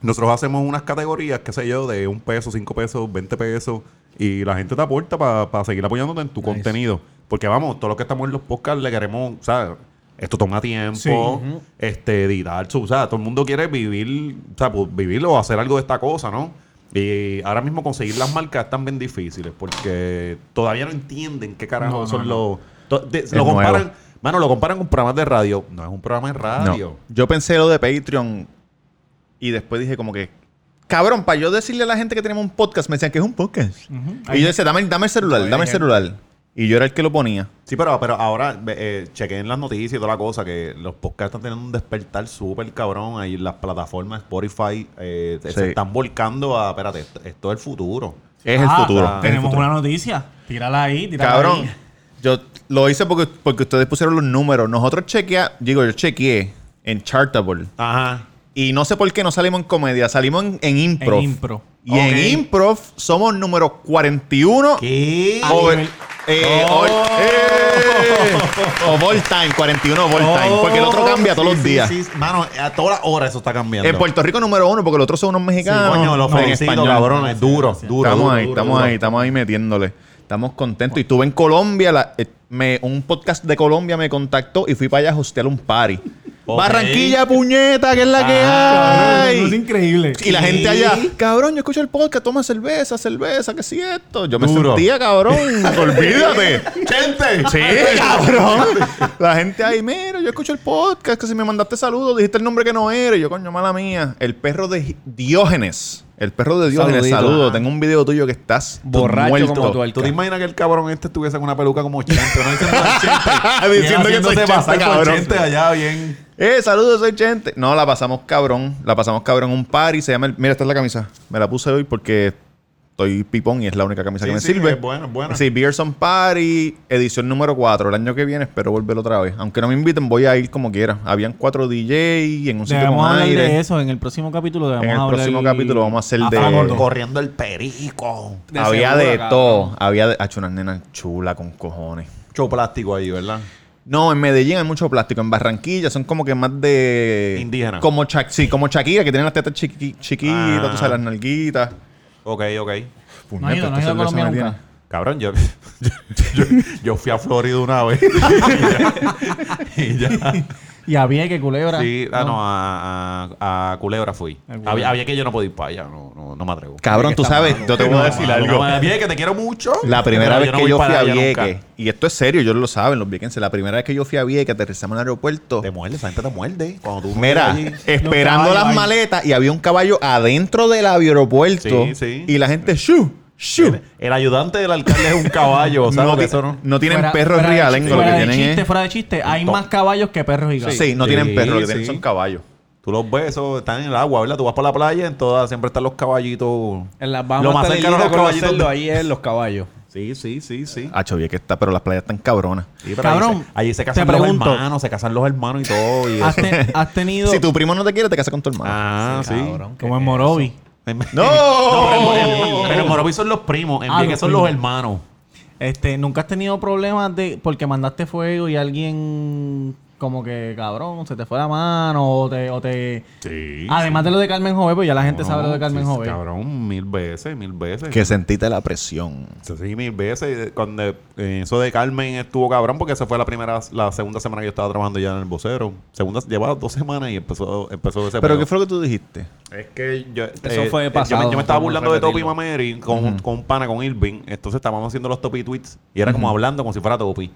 Nosotros hacemos unas categorías, qué sé yo, de un peso, cinco pesos, 20 pesos. Y la gente te aporta para seguir apoyándote en tu
Nice.
contenido. Porque vamos, todos los que estamos en los podcasts le queremos, o sea, esto toma tiempo,
Sí.
Este, editar, o sea, todo el mundo quiere vivir, o sea, pues, vivir o hacer algo de esta cosa, ¿no? Y ahora mismo conseguir las marcas están bien difíciles porque todavía no entienden qué carajo
No,
son
no.
los... de- lo comparan,
nuevo.
mano, lo comparan con programas de radio. No es un programa de radio.
No. Yo pensé lo de Patreon y después dije como que, cabrón, para yo decirle a la gente que tenemos un podcast, me decían que es un podcast. Y yo decía, dame, dame el celular, dame el celular. Y yo era el que lo ponía.
Sí, pero, pero ahora eh, chequeen las noticias y toda la cosa, que los podcasts están teniendo un despertar súper cabrón. Ahí las plataformas Spotify eh, se-
Sí.
se están volcando a, espérate, esto, esto es el futuro.
Es el
Ah,
futuro. el
Tenemos
futuro.
una noticia. Tírala ahí, tírala
Cabrón,
ahí.
yo lo hice porque, porque ustedes pusieron los números. Nosotros chequea, digo, yo chequeé en Chartable.
Ajá.
Y no sé por qué no salimos en comedia, salimos en, en improv.
En impro.
Y en
Ok.
improv somos número 41.
¿Qué?
Over, eh, all, eh, of all time, 41 of all time. Porque el otro cambia todos
Oh, Sí,
los
sí,
días.
sí. Mano, a todas las horas eso está cambiando.
En Puerto Rico número uno, porque los otros son unos mexicanos.
Coño, los
en
felicito,
español.
cabrón. Es duro, duro.
estamos
duro,
ahí,
duro,
estamos
duro.
ahí, estamos ahí metiéndole. Estamos contentos. Y estuve en Colombia, la- eh, me- un podcast de Colombia me contactó y fui para allá a hostear un party. Barranquilla, puñeta, que es la que
Cabrón,
hay.
eso es increíble.
Y la gente allá, cabrón, yo escucho el podcast, toma cerveza, cerveza, ¿qué es esto? Yo me
Duro.
sentía, cabrón, olvídate.
¡Gente!
Sí, cabrón. La gente ahí, mira, yo escucho el podcast, que si me mandaste saludos, dijiste el nombre que no era. Y yo, coño, mala mía. El perro de Diógenes. El perro de Diógenes,
Saludito.
saludo. Tengo un video tuyo que estás
Borracho
muerto.
como tú, el
¿Tú te imaginas que el cabrón este estuviese con una peluca como 80? ¿no? Diciendo el Chente.
Diciendo
Y
que soy Chente,
por
cabrón.
Chente allá bien.
Eh, saludos, soy Chente. No, la pasamos cabrón. La pasamos cabrón en un party. Se llama el- Mira, esta es la camisa. Me la puse hoy porque estoy pipón y es la única camisa
Sí,
que me
sí,
sirve.
es buena, es buena.
Sí, Beerson Party, edición número 4. El año que viene espero volver otra vez. Aunque no me inviten, voy a ir como quiera. Habían cuatro DJ en un sitio con
hablar de
aire.
eso en el próximo capítulo.
En el
hablar
próximo capítulo vamos a hacer
a
de-.
Corriendo el perico.
De
Había de todo. Había de... Ha hecho una nena chula con cojones.
Mucho plástico ahí, ¿verdad?
No, en Medellín hay mucho plástico. En Barranquilla son como que más de...
Indígena.
Como Sha- sí, como Shakira, que tienen las tetas chiqui- chiquitas,
Ah.
tú sabes, las nalguitas.
Ok, ok.
No ha ido, no ha ido a Colombia nunca.
Cabrón, yo, yo, yo fui a Florida una vez. y ya. Y ya.
Y había que culebra.
Sí, ah, no, a, a, a Culebra fui.
A.
Había, había que yo no podía ir para allá, no, no, no me atrevo.
Cabrón, tú sabes, yo te voy a decir algo.
no, Vieques, te quiero mucho.
La primera vez
no
que yo fui
para
a Vieques,
nunca.
y esto es serio, ellos lo saben, los viequenses, la primera vez que yo fui a Vieques, aterrizamos en el aeropuerto,
Te muerde, esa gente te muerde. Cuando tú
mira, esperando
caballos
las
ahí.
maletas, y había un caballo adentro del aeropuerto,
Sí, sí.
y la gente, ¡shu!
El, el ayudante del alcalde es un caballo, ¿sabes?
No,
Porque
ti-
eso no...
no tienen
Fuera-
perros
fuera de
lo que
fuera de
tienen
chiste,
es...
fuera de chiste, hay más caballos que perros y gatos.
Sí, no
Sí,
tienen perros, lo que
sí.
tienen son caballos.
Tú los ves, eso, están en el agua, ¿verdad? Tú vas para la playa, en todas siempre están los caballitos.
En las
Lo más
está
cercano a los caballitos de-
ahí es los caballos.
Sí, sí, sí, sí.
Bien que está, pero las playas están cabronas.
Sí,
Cabrón,
Allí se, allí se
te
casan los
pregunto.
hermanos, se casan los hermanos y todo. Y
¿Has,
eso.
te- has tenido,
Si tu primo no te quiere, te casas con tu hermano.
Ah, sí.
Cabrón, ¿qué
como en Morovi,
¡No!
No, pero, en- pero en Morovi son los primos, en
Ah,
Vieques
los
son los
primos.
hermanos.
este, ¿nunca has tenido problemas de porque mandaste fuego y alguien como que, cabrón, se te fue la mano o te... O te
Sí.
Además de lo de Carmen Jove, pues ya la gente sabe lo de Carmen
sí,
Jove.
Cabrón, mil veces, mil veces.
Que sentiste la presión.
Sí, mil veces. Cuando eh, eso de Carmen estuvo cabrón porque se fue la primera, la segunda semana que yo estaba trabajando ya en el vocero. Segunda, llevaba dos semanas y empezó, empezó ese
¿Pero
pedo.
qué fue lo que tú dijiste?
Es que yo,
Eso fue
yo me-
pasado,
Yo, me estaba burlando de Topi. Mameri con, con un pana, con Irving. Entonces estábamos haciendo los Topi tweets y era como hablando como si fuera Topi.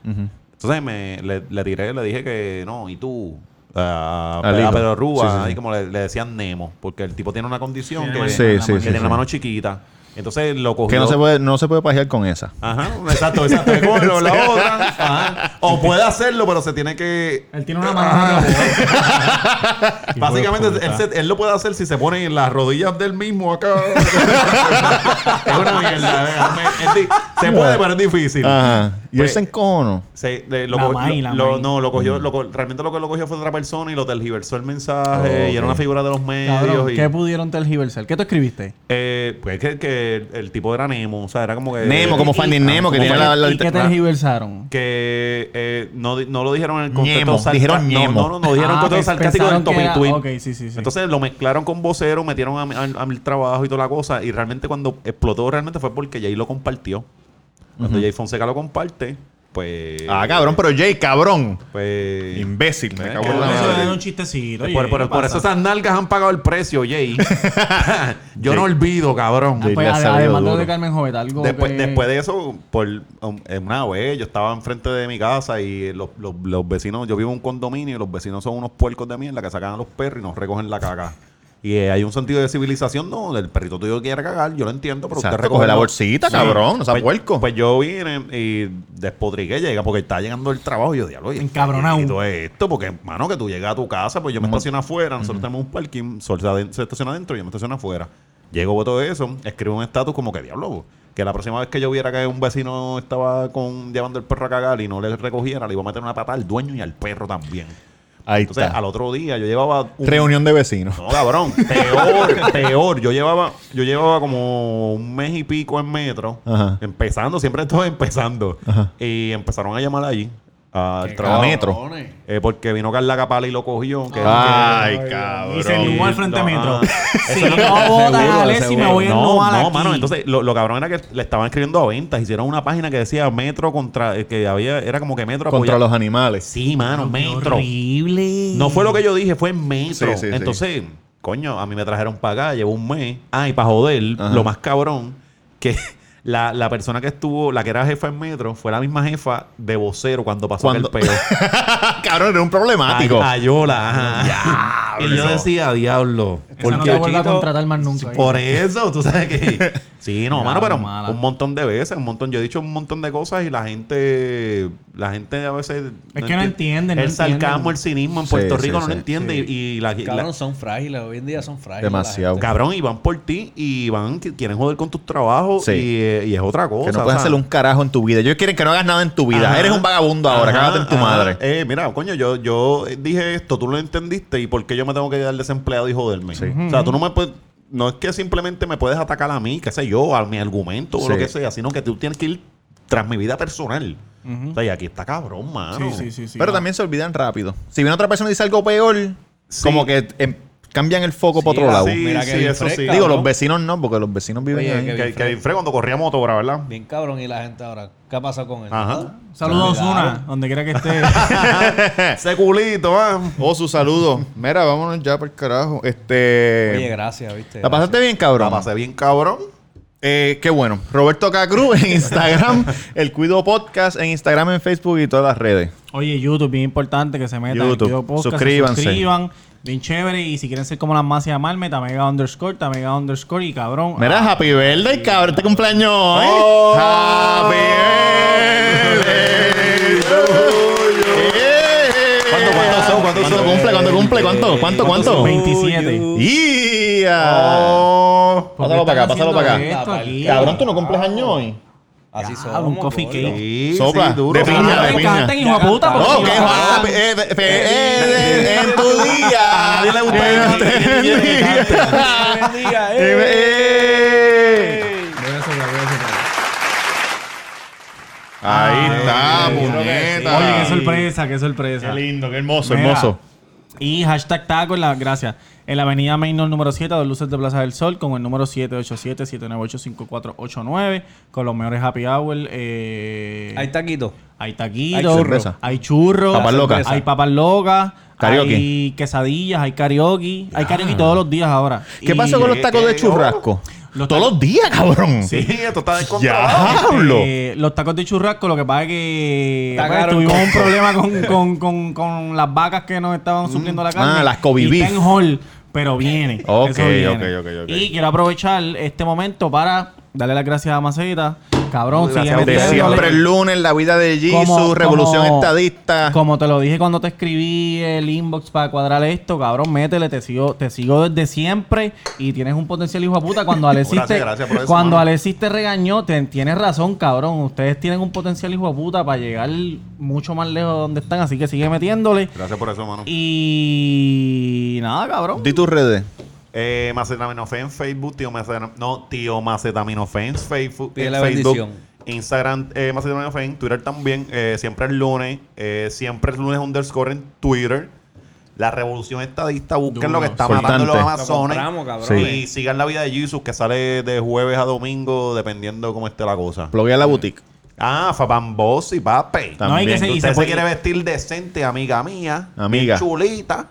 Entonces me, le, le tiré, le dije que no, y tú. A. Pedro Rúa,
Sí, sí, sí.
ahí como le, le decían Nemo, porque el tipo tiene una condición que,
Sí, sí,
que
sí,
tiene
sí.
la mano chiquita. Entonces lo cogió.
Que no se puede, no se puede pajear con esa.
Ajá, exacto, exacto. Es como lo- la otra. Ajá. O puede hacerlo, pero se tiene que.
Él tiene una mano.
Básicamente, él, se- él lo puede hacer si se pone en las rodillas del mismo acá. es una mierda. se puede, pero es difícil.
Ajá. Y él
Pues-
se encono.
Se- lo,
La
lo-
la
lo- no, lo cogió, lo co- realmente lo que lo cogió fue otra persona y lo tergiversó el mensaje y era una figura de los medios.
Cabrón,
y,
¿qué pudieron tergiversar? ¿Qué tú escribiste?
eh, pues que, que el, el tipo era Nemo, o sea, era como que.
Nemo, como Finding Nemo, que tiene la, la-
¿Y qué tergiversaron?
que eh, no, no lo dijeron en el contexto sarca-
dijeron
no,
ñemo.
No, no, no, dijeron
Ah,
en contexto sarcástico del
pensaron que
Topi
era-
Tweet.
ok, sí, sí, sí.
Entonces lo mezclaron con vocero, metieron a, mi- a- a mi trabajo y toda la cosa. Y realmente cuando explotó realmente fue porque Jay lo compartió. Cuando Jay Fonseca lo comparte, pues...
Ah, cabrón, pero Jay, cabrón.
Pues...
Imbécil, me
Eh,
cago en la
Eso un chistecito.
por,
oye,
por-
¿qué
por
pasa?
eso esas nalgas han pagado el precio, Jay. Yo no olvido, cabrón.
Jay
Pues, además de lo
duro.
de Carmen Jovet, algo
Después,
que-
después de eso, por um, una vez, yo estaba enfrente de mi casa y los, los- los vecinos, yo vivo en un condominio y los vecinos son unos puercos de mierda que sacan a los perros y nos recogen la caca. Y eh, hay un sentido de civilización, no, el perrito tuyo quiere cagar, yo lo entiendo, pero
Exacto,
usted
coge la bolsita, cabrón, no seas
pues,
puerco.
Pues yo vine y despotriqué, llega porque está llegando el trabajo y yo diablo, oye,
Encabronado.
y todo esto, porque, mano, que tú llegas a tu casa, pues yo me estaciono afuera, nosotros tenemos un parking, Sol se estaciona adentro y yo me estaciono afuera. Llego, veo todo eso, escribo un estatus como que diablo, que la próxima vez que yo viera que un vecino estaba con llevando el perro a cagar y no le recogiera, le iba a meter una patada al dueño y al perro también.
Ahí
Entonces,
está.
al otro día yo llevaba un
Reunión de vecinos.
no, cabrón. Peor, peor. Yo llevaba, yo llevaba como un mes y pico en metro.
Ajá.
Empezando, siempre estoy empezando.
Ajá.
Y empezaron a llamar allí. Al trabajo.
metro.
Eh, porque vino Carla Capala y lo cogió. que-
Ay,
Y
cabrón.
se animó al frente
No,
metro.
ah.
Si no votas a Alexis, me voy a
no, no,
aquí.
mano. Entonces, lo, lo cabrón era que le estaban escribiendo a ventas. Hicieron una página que decía Metro contra. eh, que había. Era como que Metro
Contra los animales.
Sí, mano,
Qué
Metro.
horrible.
No fue lo que yo dije, fue en metro.
Sí, sí, sí.
Entonces, coño, a mí me trajeron para acá, llevo un mes. Ah, y para joder,
Ajá.
lo más cabrón, que la, la persona que estuvo, la que era jefa en metro, fue la misma jefa de vocero cuando pasó aquel peo.
cabrón, era un problemático.
Ay- Ayola, ajá. Y yo decía, diablo.
No
porque
te vuelva a contratar más nunca.
por eso, tú sabes que. Sí, no, mano, pero
mala.
un montón de veces, un montón. Yo he dicho un montón de cosas y la gente. La gente a veces.
Es que no entiende, no
El sarcasmo, el cinismo en
Sí,
Puerto
sí,
Rico no
sí.
lo entiende.
Sí.
Y, y la, la-
Cabrón, son frágiles. Hoy en día son frágiles.
Demasiado.
Cabrón, y van por ti y van, que quieren joder con tus trabajos
Sí.
y, eh, y es otra cosa.
Que no
o
puedes
sea.
hacer un carajo en tu vida. Ellos quieren que no hagas nada en tu vida.
Ajá.
Eres un vagabundo ahora.
Ajá,
Cágate en tu
ajá.
madre.
Eh, mira, coño, yo, yo dije esto, tú lo entendiste y por qué yo me tengo que quedar desempleado y joderme. O sea, tú no me puedes. No es que simplemente me puedes atacar a mí, qué sé yo, a mi argumento o
Sí.
lo que sea, sino que tú tienes que ir tras mi vida personal. O sea, y aquí está cabrón, mano.
Sí, sí, sí, sí.
Pero también se olvidan rápido. Si viene otra persona y dice algo peor, como que em, cambian el foco para otro lado.
Sí,
Mira
sí,
que bien
eso sí.
Digo,
cabrón.
los vecinos no, porque los vecinos viven
Oye,
ahí.
que-
Que, que Fred cuando corría motora, ¿verdad?
Bien cabrón. Y la gente ahora, ¿qué ha pasado con él?
Ajá.
Saludos. Osuna, donde quiera que esté.
Ese culito.
Oh, su saludo. Mira, vámonos ya por el carajo. Este.
Oye, gracias, ¿viste?
¿La pasaste bien,
La
cabrón?
pasé bien cabrón.
Eh, qué bueno. Roberto Cacruz en Instagram, El Cuido Podcast en Instagram, en Facebook y todas las redes.
Oye, YouTube, bien importante que se metan.
YouTube,
Podcast, se
suscríbanse.
suscriban. Bien chévere. Y si quieren ser como las más y llamarme, Tamega underscore, Tamega underscore y cabrón.
Mira,
ah,
Happy Birthday, cabrón. Este cumpleaños hoy.
Oh.
Happy Birthday.
¿Cuánto, cuánto son? ¿Cuánto
¿Cuánto
son?
cumple? ¿Cuánto cumple? ¿Cuánto? ¿Cuánto? ¿Cuánto?
27.
¡Ya!
Oh.
¿Por qué
Pásalo para acá, pásalo para acá. Cabrón, ¿tú no cumples años hoy?
Así son.
un coffee cake.
Sí,
Sopla,
sí, duro.
de piña,
Ah,
de
me
piña.
encantan, hijo de puta. porque
Oh,
yo-
qué happy eh, de- fe- eh, de- en tu día.
A nadie le gusta
Eh,
que cante,
en tu
que
día.
bendiga,
Eh, Ahí está,
Ay,
puñeta.
Oye, qué sorpresa, qué sorpresa.
Qué lindo, qué hermoso,
Mira,
hermoso.
Y hashtag taco en la gracias. En la avenida Mainor número 7, dos luces de Plaza del Sol, con el número 787-798-5489, con los mejores happy hour. Eh, hay
Hay
taquitos,
cerveza.
hay churros,
Papas locas.
hay papas locas,
Karaoke.
hay quesadillas, hay karaoke. Hay karaoke todos los días ahora.
¿Qué
Y-
pasó con los tacos de churrasco?
Los
Todos los días, cabrón.
Sí, esto está descontrolado.
Diablo.
Eh, los tacos de churrasco, lo que pasa es que pues, tuvimos
con-
un problema con, con, con, con las vacas que nos estaban supliendo la carne.
Ah, las
está en Hall, pero viene.
Ok,
eso viene.
ok, ok, ok.
Y quiero aprovechar este momento para darle las gracias a Maceta. Cabrón,
Gracias
sigue
a
De siempre el lunes, la vida de Jesus, revolución
como-
estadista.
Como te lo dije cuando te escribí el inbox para cuadrar esto, cabrón, métele, te sigo, te sigo desde siempre y tienes un potencial hijo de puta. Cuando Alexis te,
gracias por eso,
cuando. Alexis te regañó, te, tienes razón, cabrón. Ustedes tienen un potencial hijo de puta para llegar mucho más lejos de donde están, así que sigue metiéndole.
Gracias por eso, mano.
Y nada, cabrón.
Di tus redes.
Eh, Macetaminofe en Facebook, tío Macetaminofe, no, tío Macetaminofe en Facebook,
Pide
en
la
Facebook,
bendición.
Instagram, eh, Macetaminofe en Twitter también, eh, siempre el lunes, eh, siempre el lunes underscore en Twitter. La revolución estadista, busquen lo que está
Importante.
matando los
Lo
Amazones.
Lo compramos, cabrón.
Y sigan la vida de Jesus, que sale de jueves a domingo, dependiendo cómo esté la cosa.
Bloguea la boutique.
Ah, Fabambosi, papi.
No, y que
También.
se- y
Usted se,
puede-
quiere vestir decente, amiga mía.
Amiga.
bien Chulita.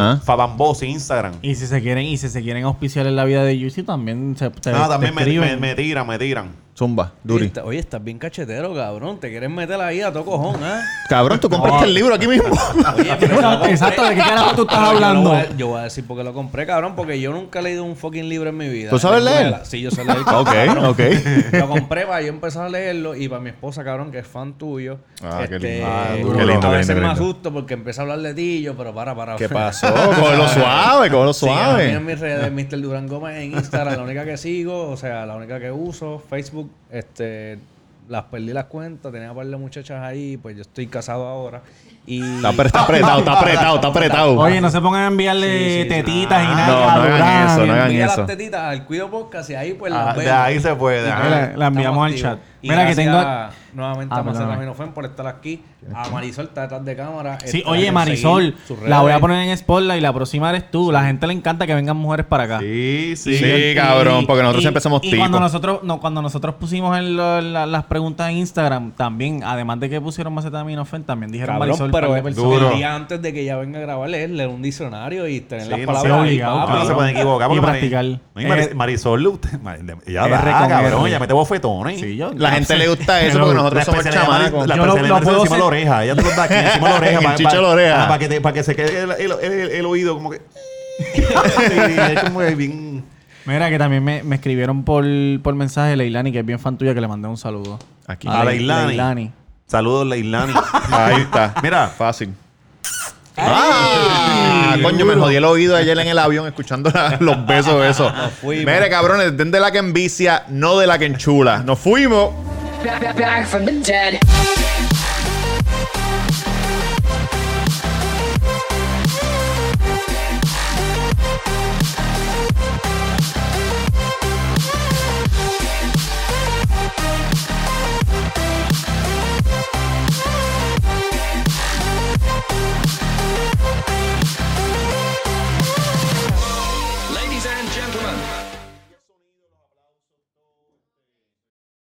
Ah.
Fabambosi, Instagram.
Y si se quieren, y si se quieren auspiciar en la vida de Yusi, también se te,
No,
te
también me, me, me tiran, me tiran.
Zumba, Duri.
Oye, Oye, estás bien cachetero, cabrón. Te quieres meter ahí a todo cojón, ¿ah?
Cabrón, tú compraste el libro aquí mismo.
Oye, pero lo.
Exacto, ¿de qué carajo tú estás
Pero yo lo
hablando?
voy a- Yo voy a decir porque lo compré, cabrón, porque yo nunca he leído un fucking libro en mi vida.
¿Tú sabes
la
leer?
Sí, yo sé leer.
Ok,
cabrón.
ok.
Lo compré para yo empezar a leerlo y para mi esposa, cabrón, que es fan tuyo.
Ah, qué
este,
lindo.
Ah,
Qué lindo,
a veces
lindo,
me asusto porque empieza a hablar de ti y yo, pero para, para.
¿Qué pasó? Cógelo suave, cógelo
Sí, a mí
suave.
en mis redes, Mr. Durán Gómez en Instagram, la única que sigo, o sea, la única que uso, Facebook, este, las perdí las cuentas, tenía un par de muchachas ahí, pues yo estoy casado ahora. Y
Está, apre- está apretado, está apretado, está apretado.
Oye, no se pongan a enviarle
Sí, sí, sí.
tetitas y
Ah,
nada.
no, no hagan
Durán.
eso, no hagan
envía
eso.
las tetitas al Cuido Podcast y ahí pues
Ah,
las
de
vemos.
ahí se puede. Ajá.
la- la enviamos al chat.
Y
Mira que
gracias
tengo-
nuevamente
Ah,
a Marcela. Minofen por estar aquí. A Marisol está detrás de cámara.
Sí, oye, Marisol, la voy a poner en Spotlight y la próxima eres tú. La gente le encanta que vengan mujeres para acá.
Sí, sí.
Sí, cabrón, porque nosotros
y-
siempre somos
y
tipos.
cuando nosotros no, cuando nosotros pusimos en lo- la- las preguntas en Instagram, también, además de que pusieron Macetaminofen, también dijeron
Cabrón,
Marisol
pero
de
el día antes de que ella venga a grabar, leer, leer un diccionario y tener
Sí,
las
no
palabras
sea
ahí,
obligado,
papi.
Ah, no se pueden equivocar.
Y practicar.
No, y Mari-
Eh,
Marisol, usted,
R
da,
con
cabrón, ella mete bofetones.
Sí, yo-
La gente le gusta eso
Pero
porque nosotros somos chamacos.
la
puedo
encima de la oreja. Ella te lo da aquí encima de la oreja.
El
para-
chicho de la
para-
oreja.
Para que, te- para que se quede el, oído como que... Es como que bien...
Mira, que también me, me escribieron por, por mensaje Leilani, que es bien fan tuya, que le mandé un saludo.
Aquí.
A
Leilani.
Leilani.
Leilani.
Saludos, Leilani.
Ahí está.
Mira,
Fácil. Ah, coño, me jodí el oído ayer en el avión escuchando la- los besos esos.
fuimos.
Mire, cabrones, den de la que envicia, no de la que enchula. Nos fuimos.
Back, back, back from the dead.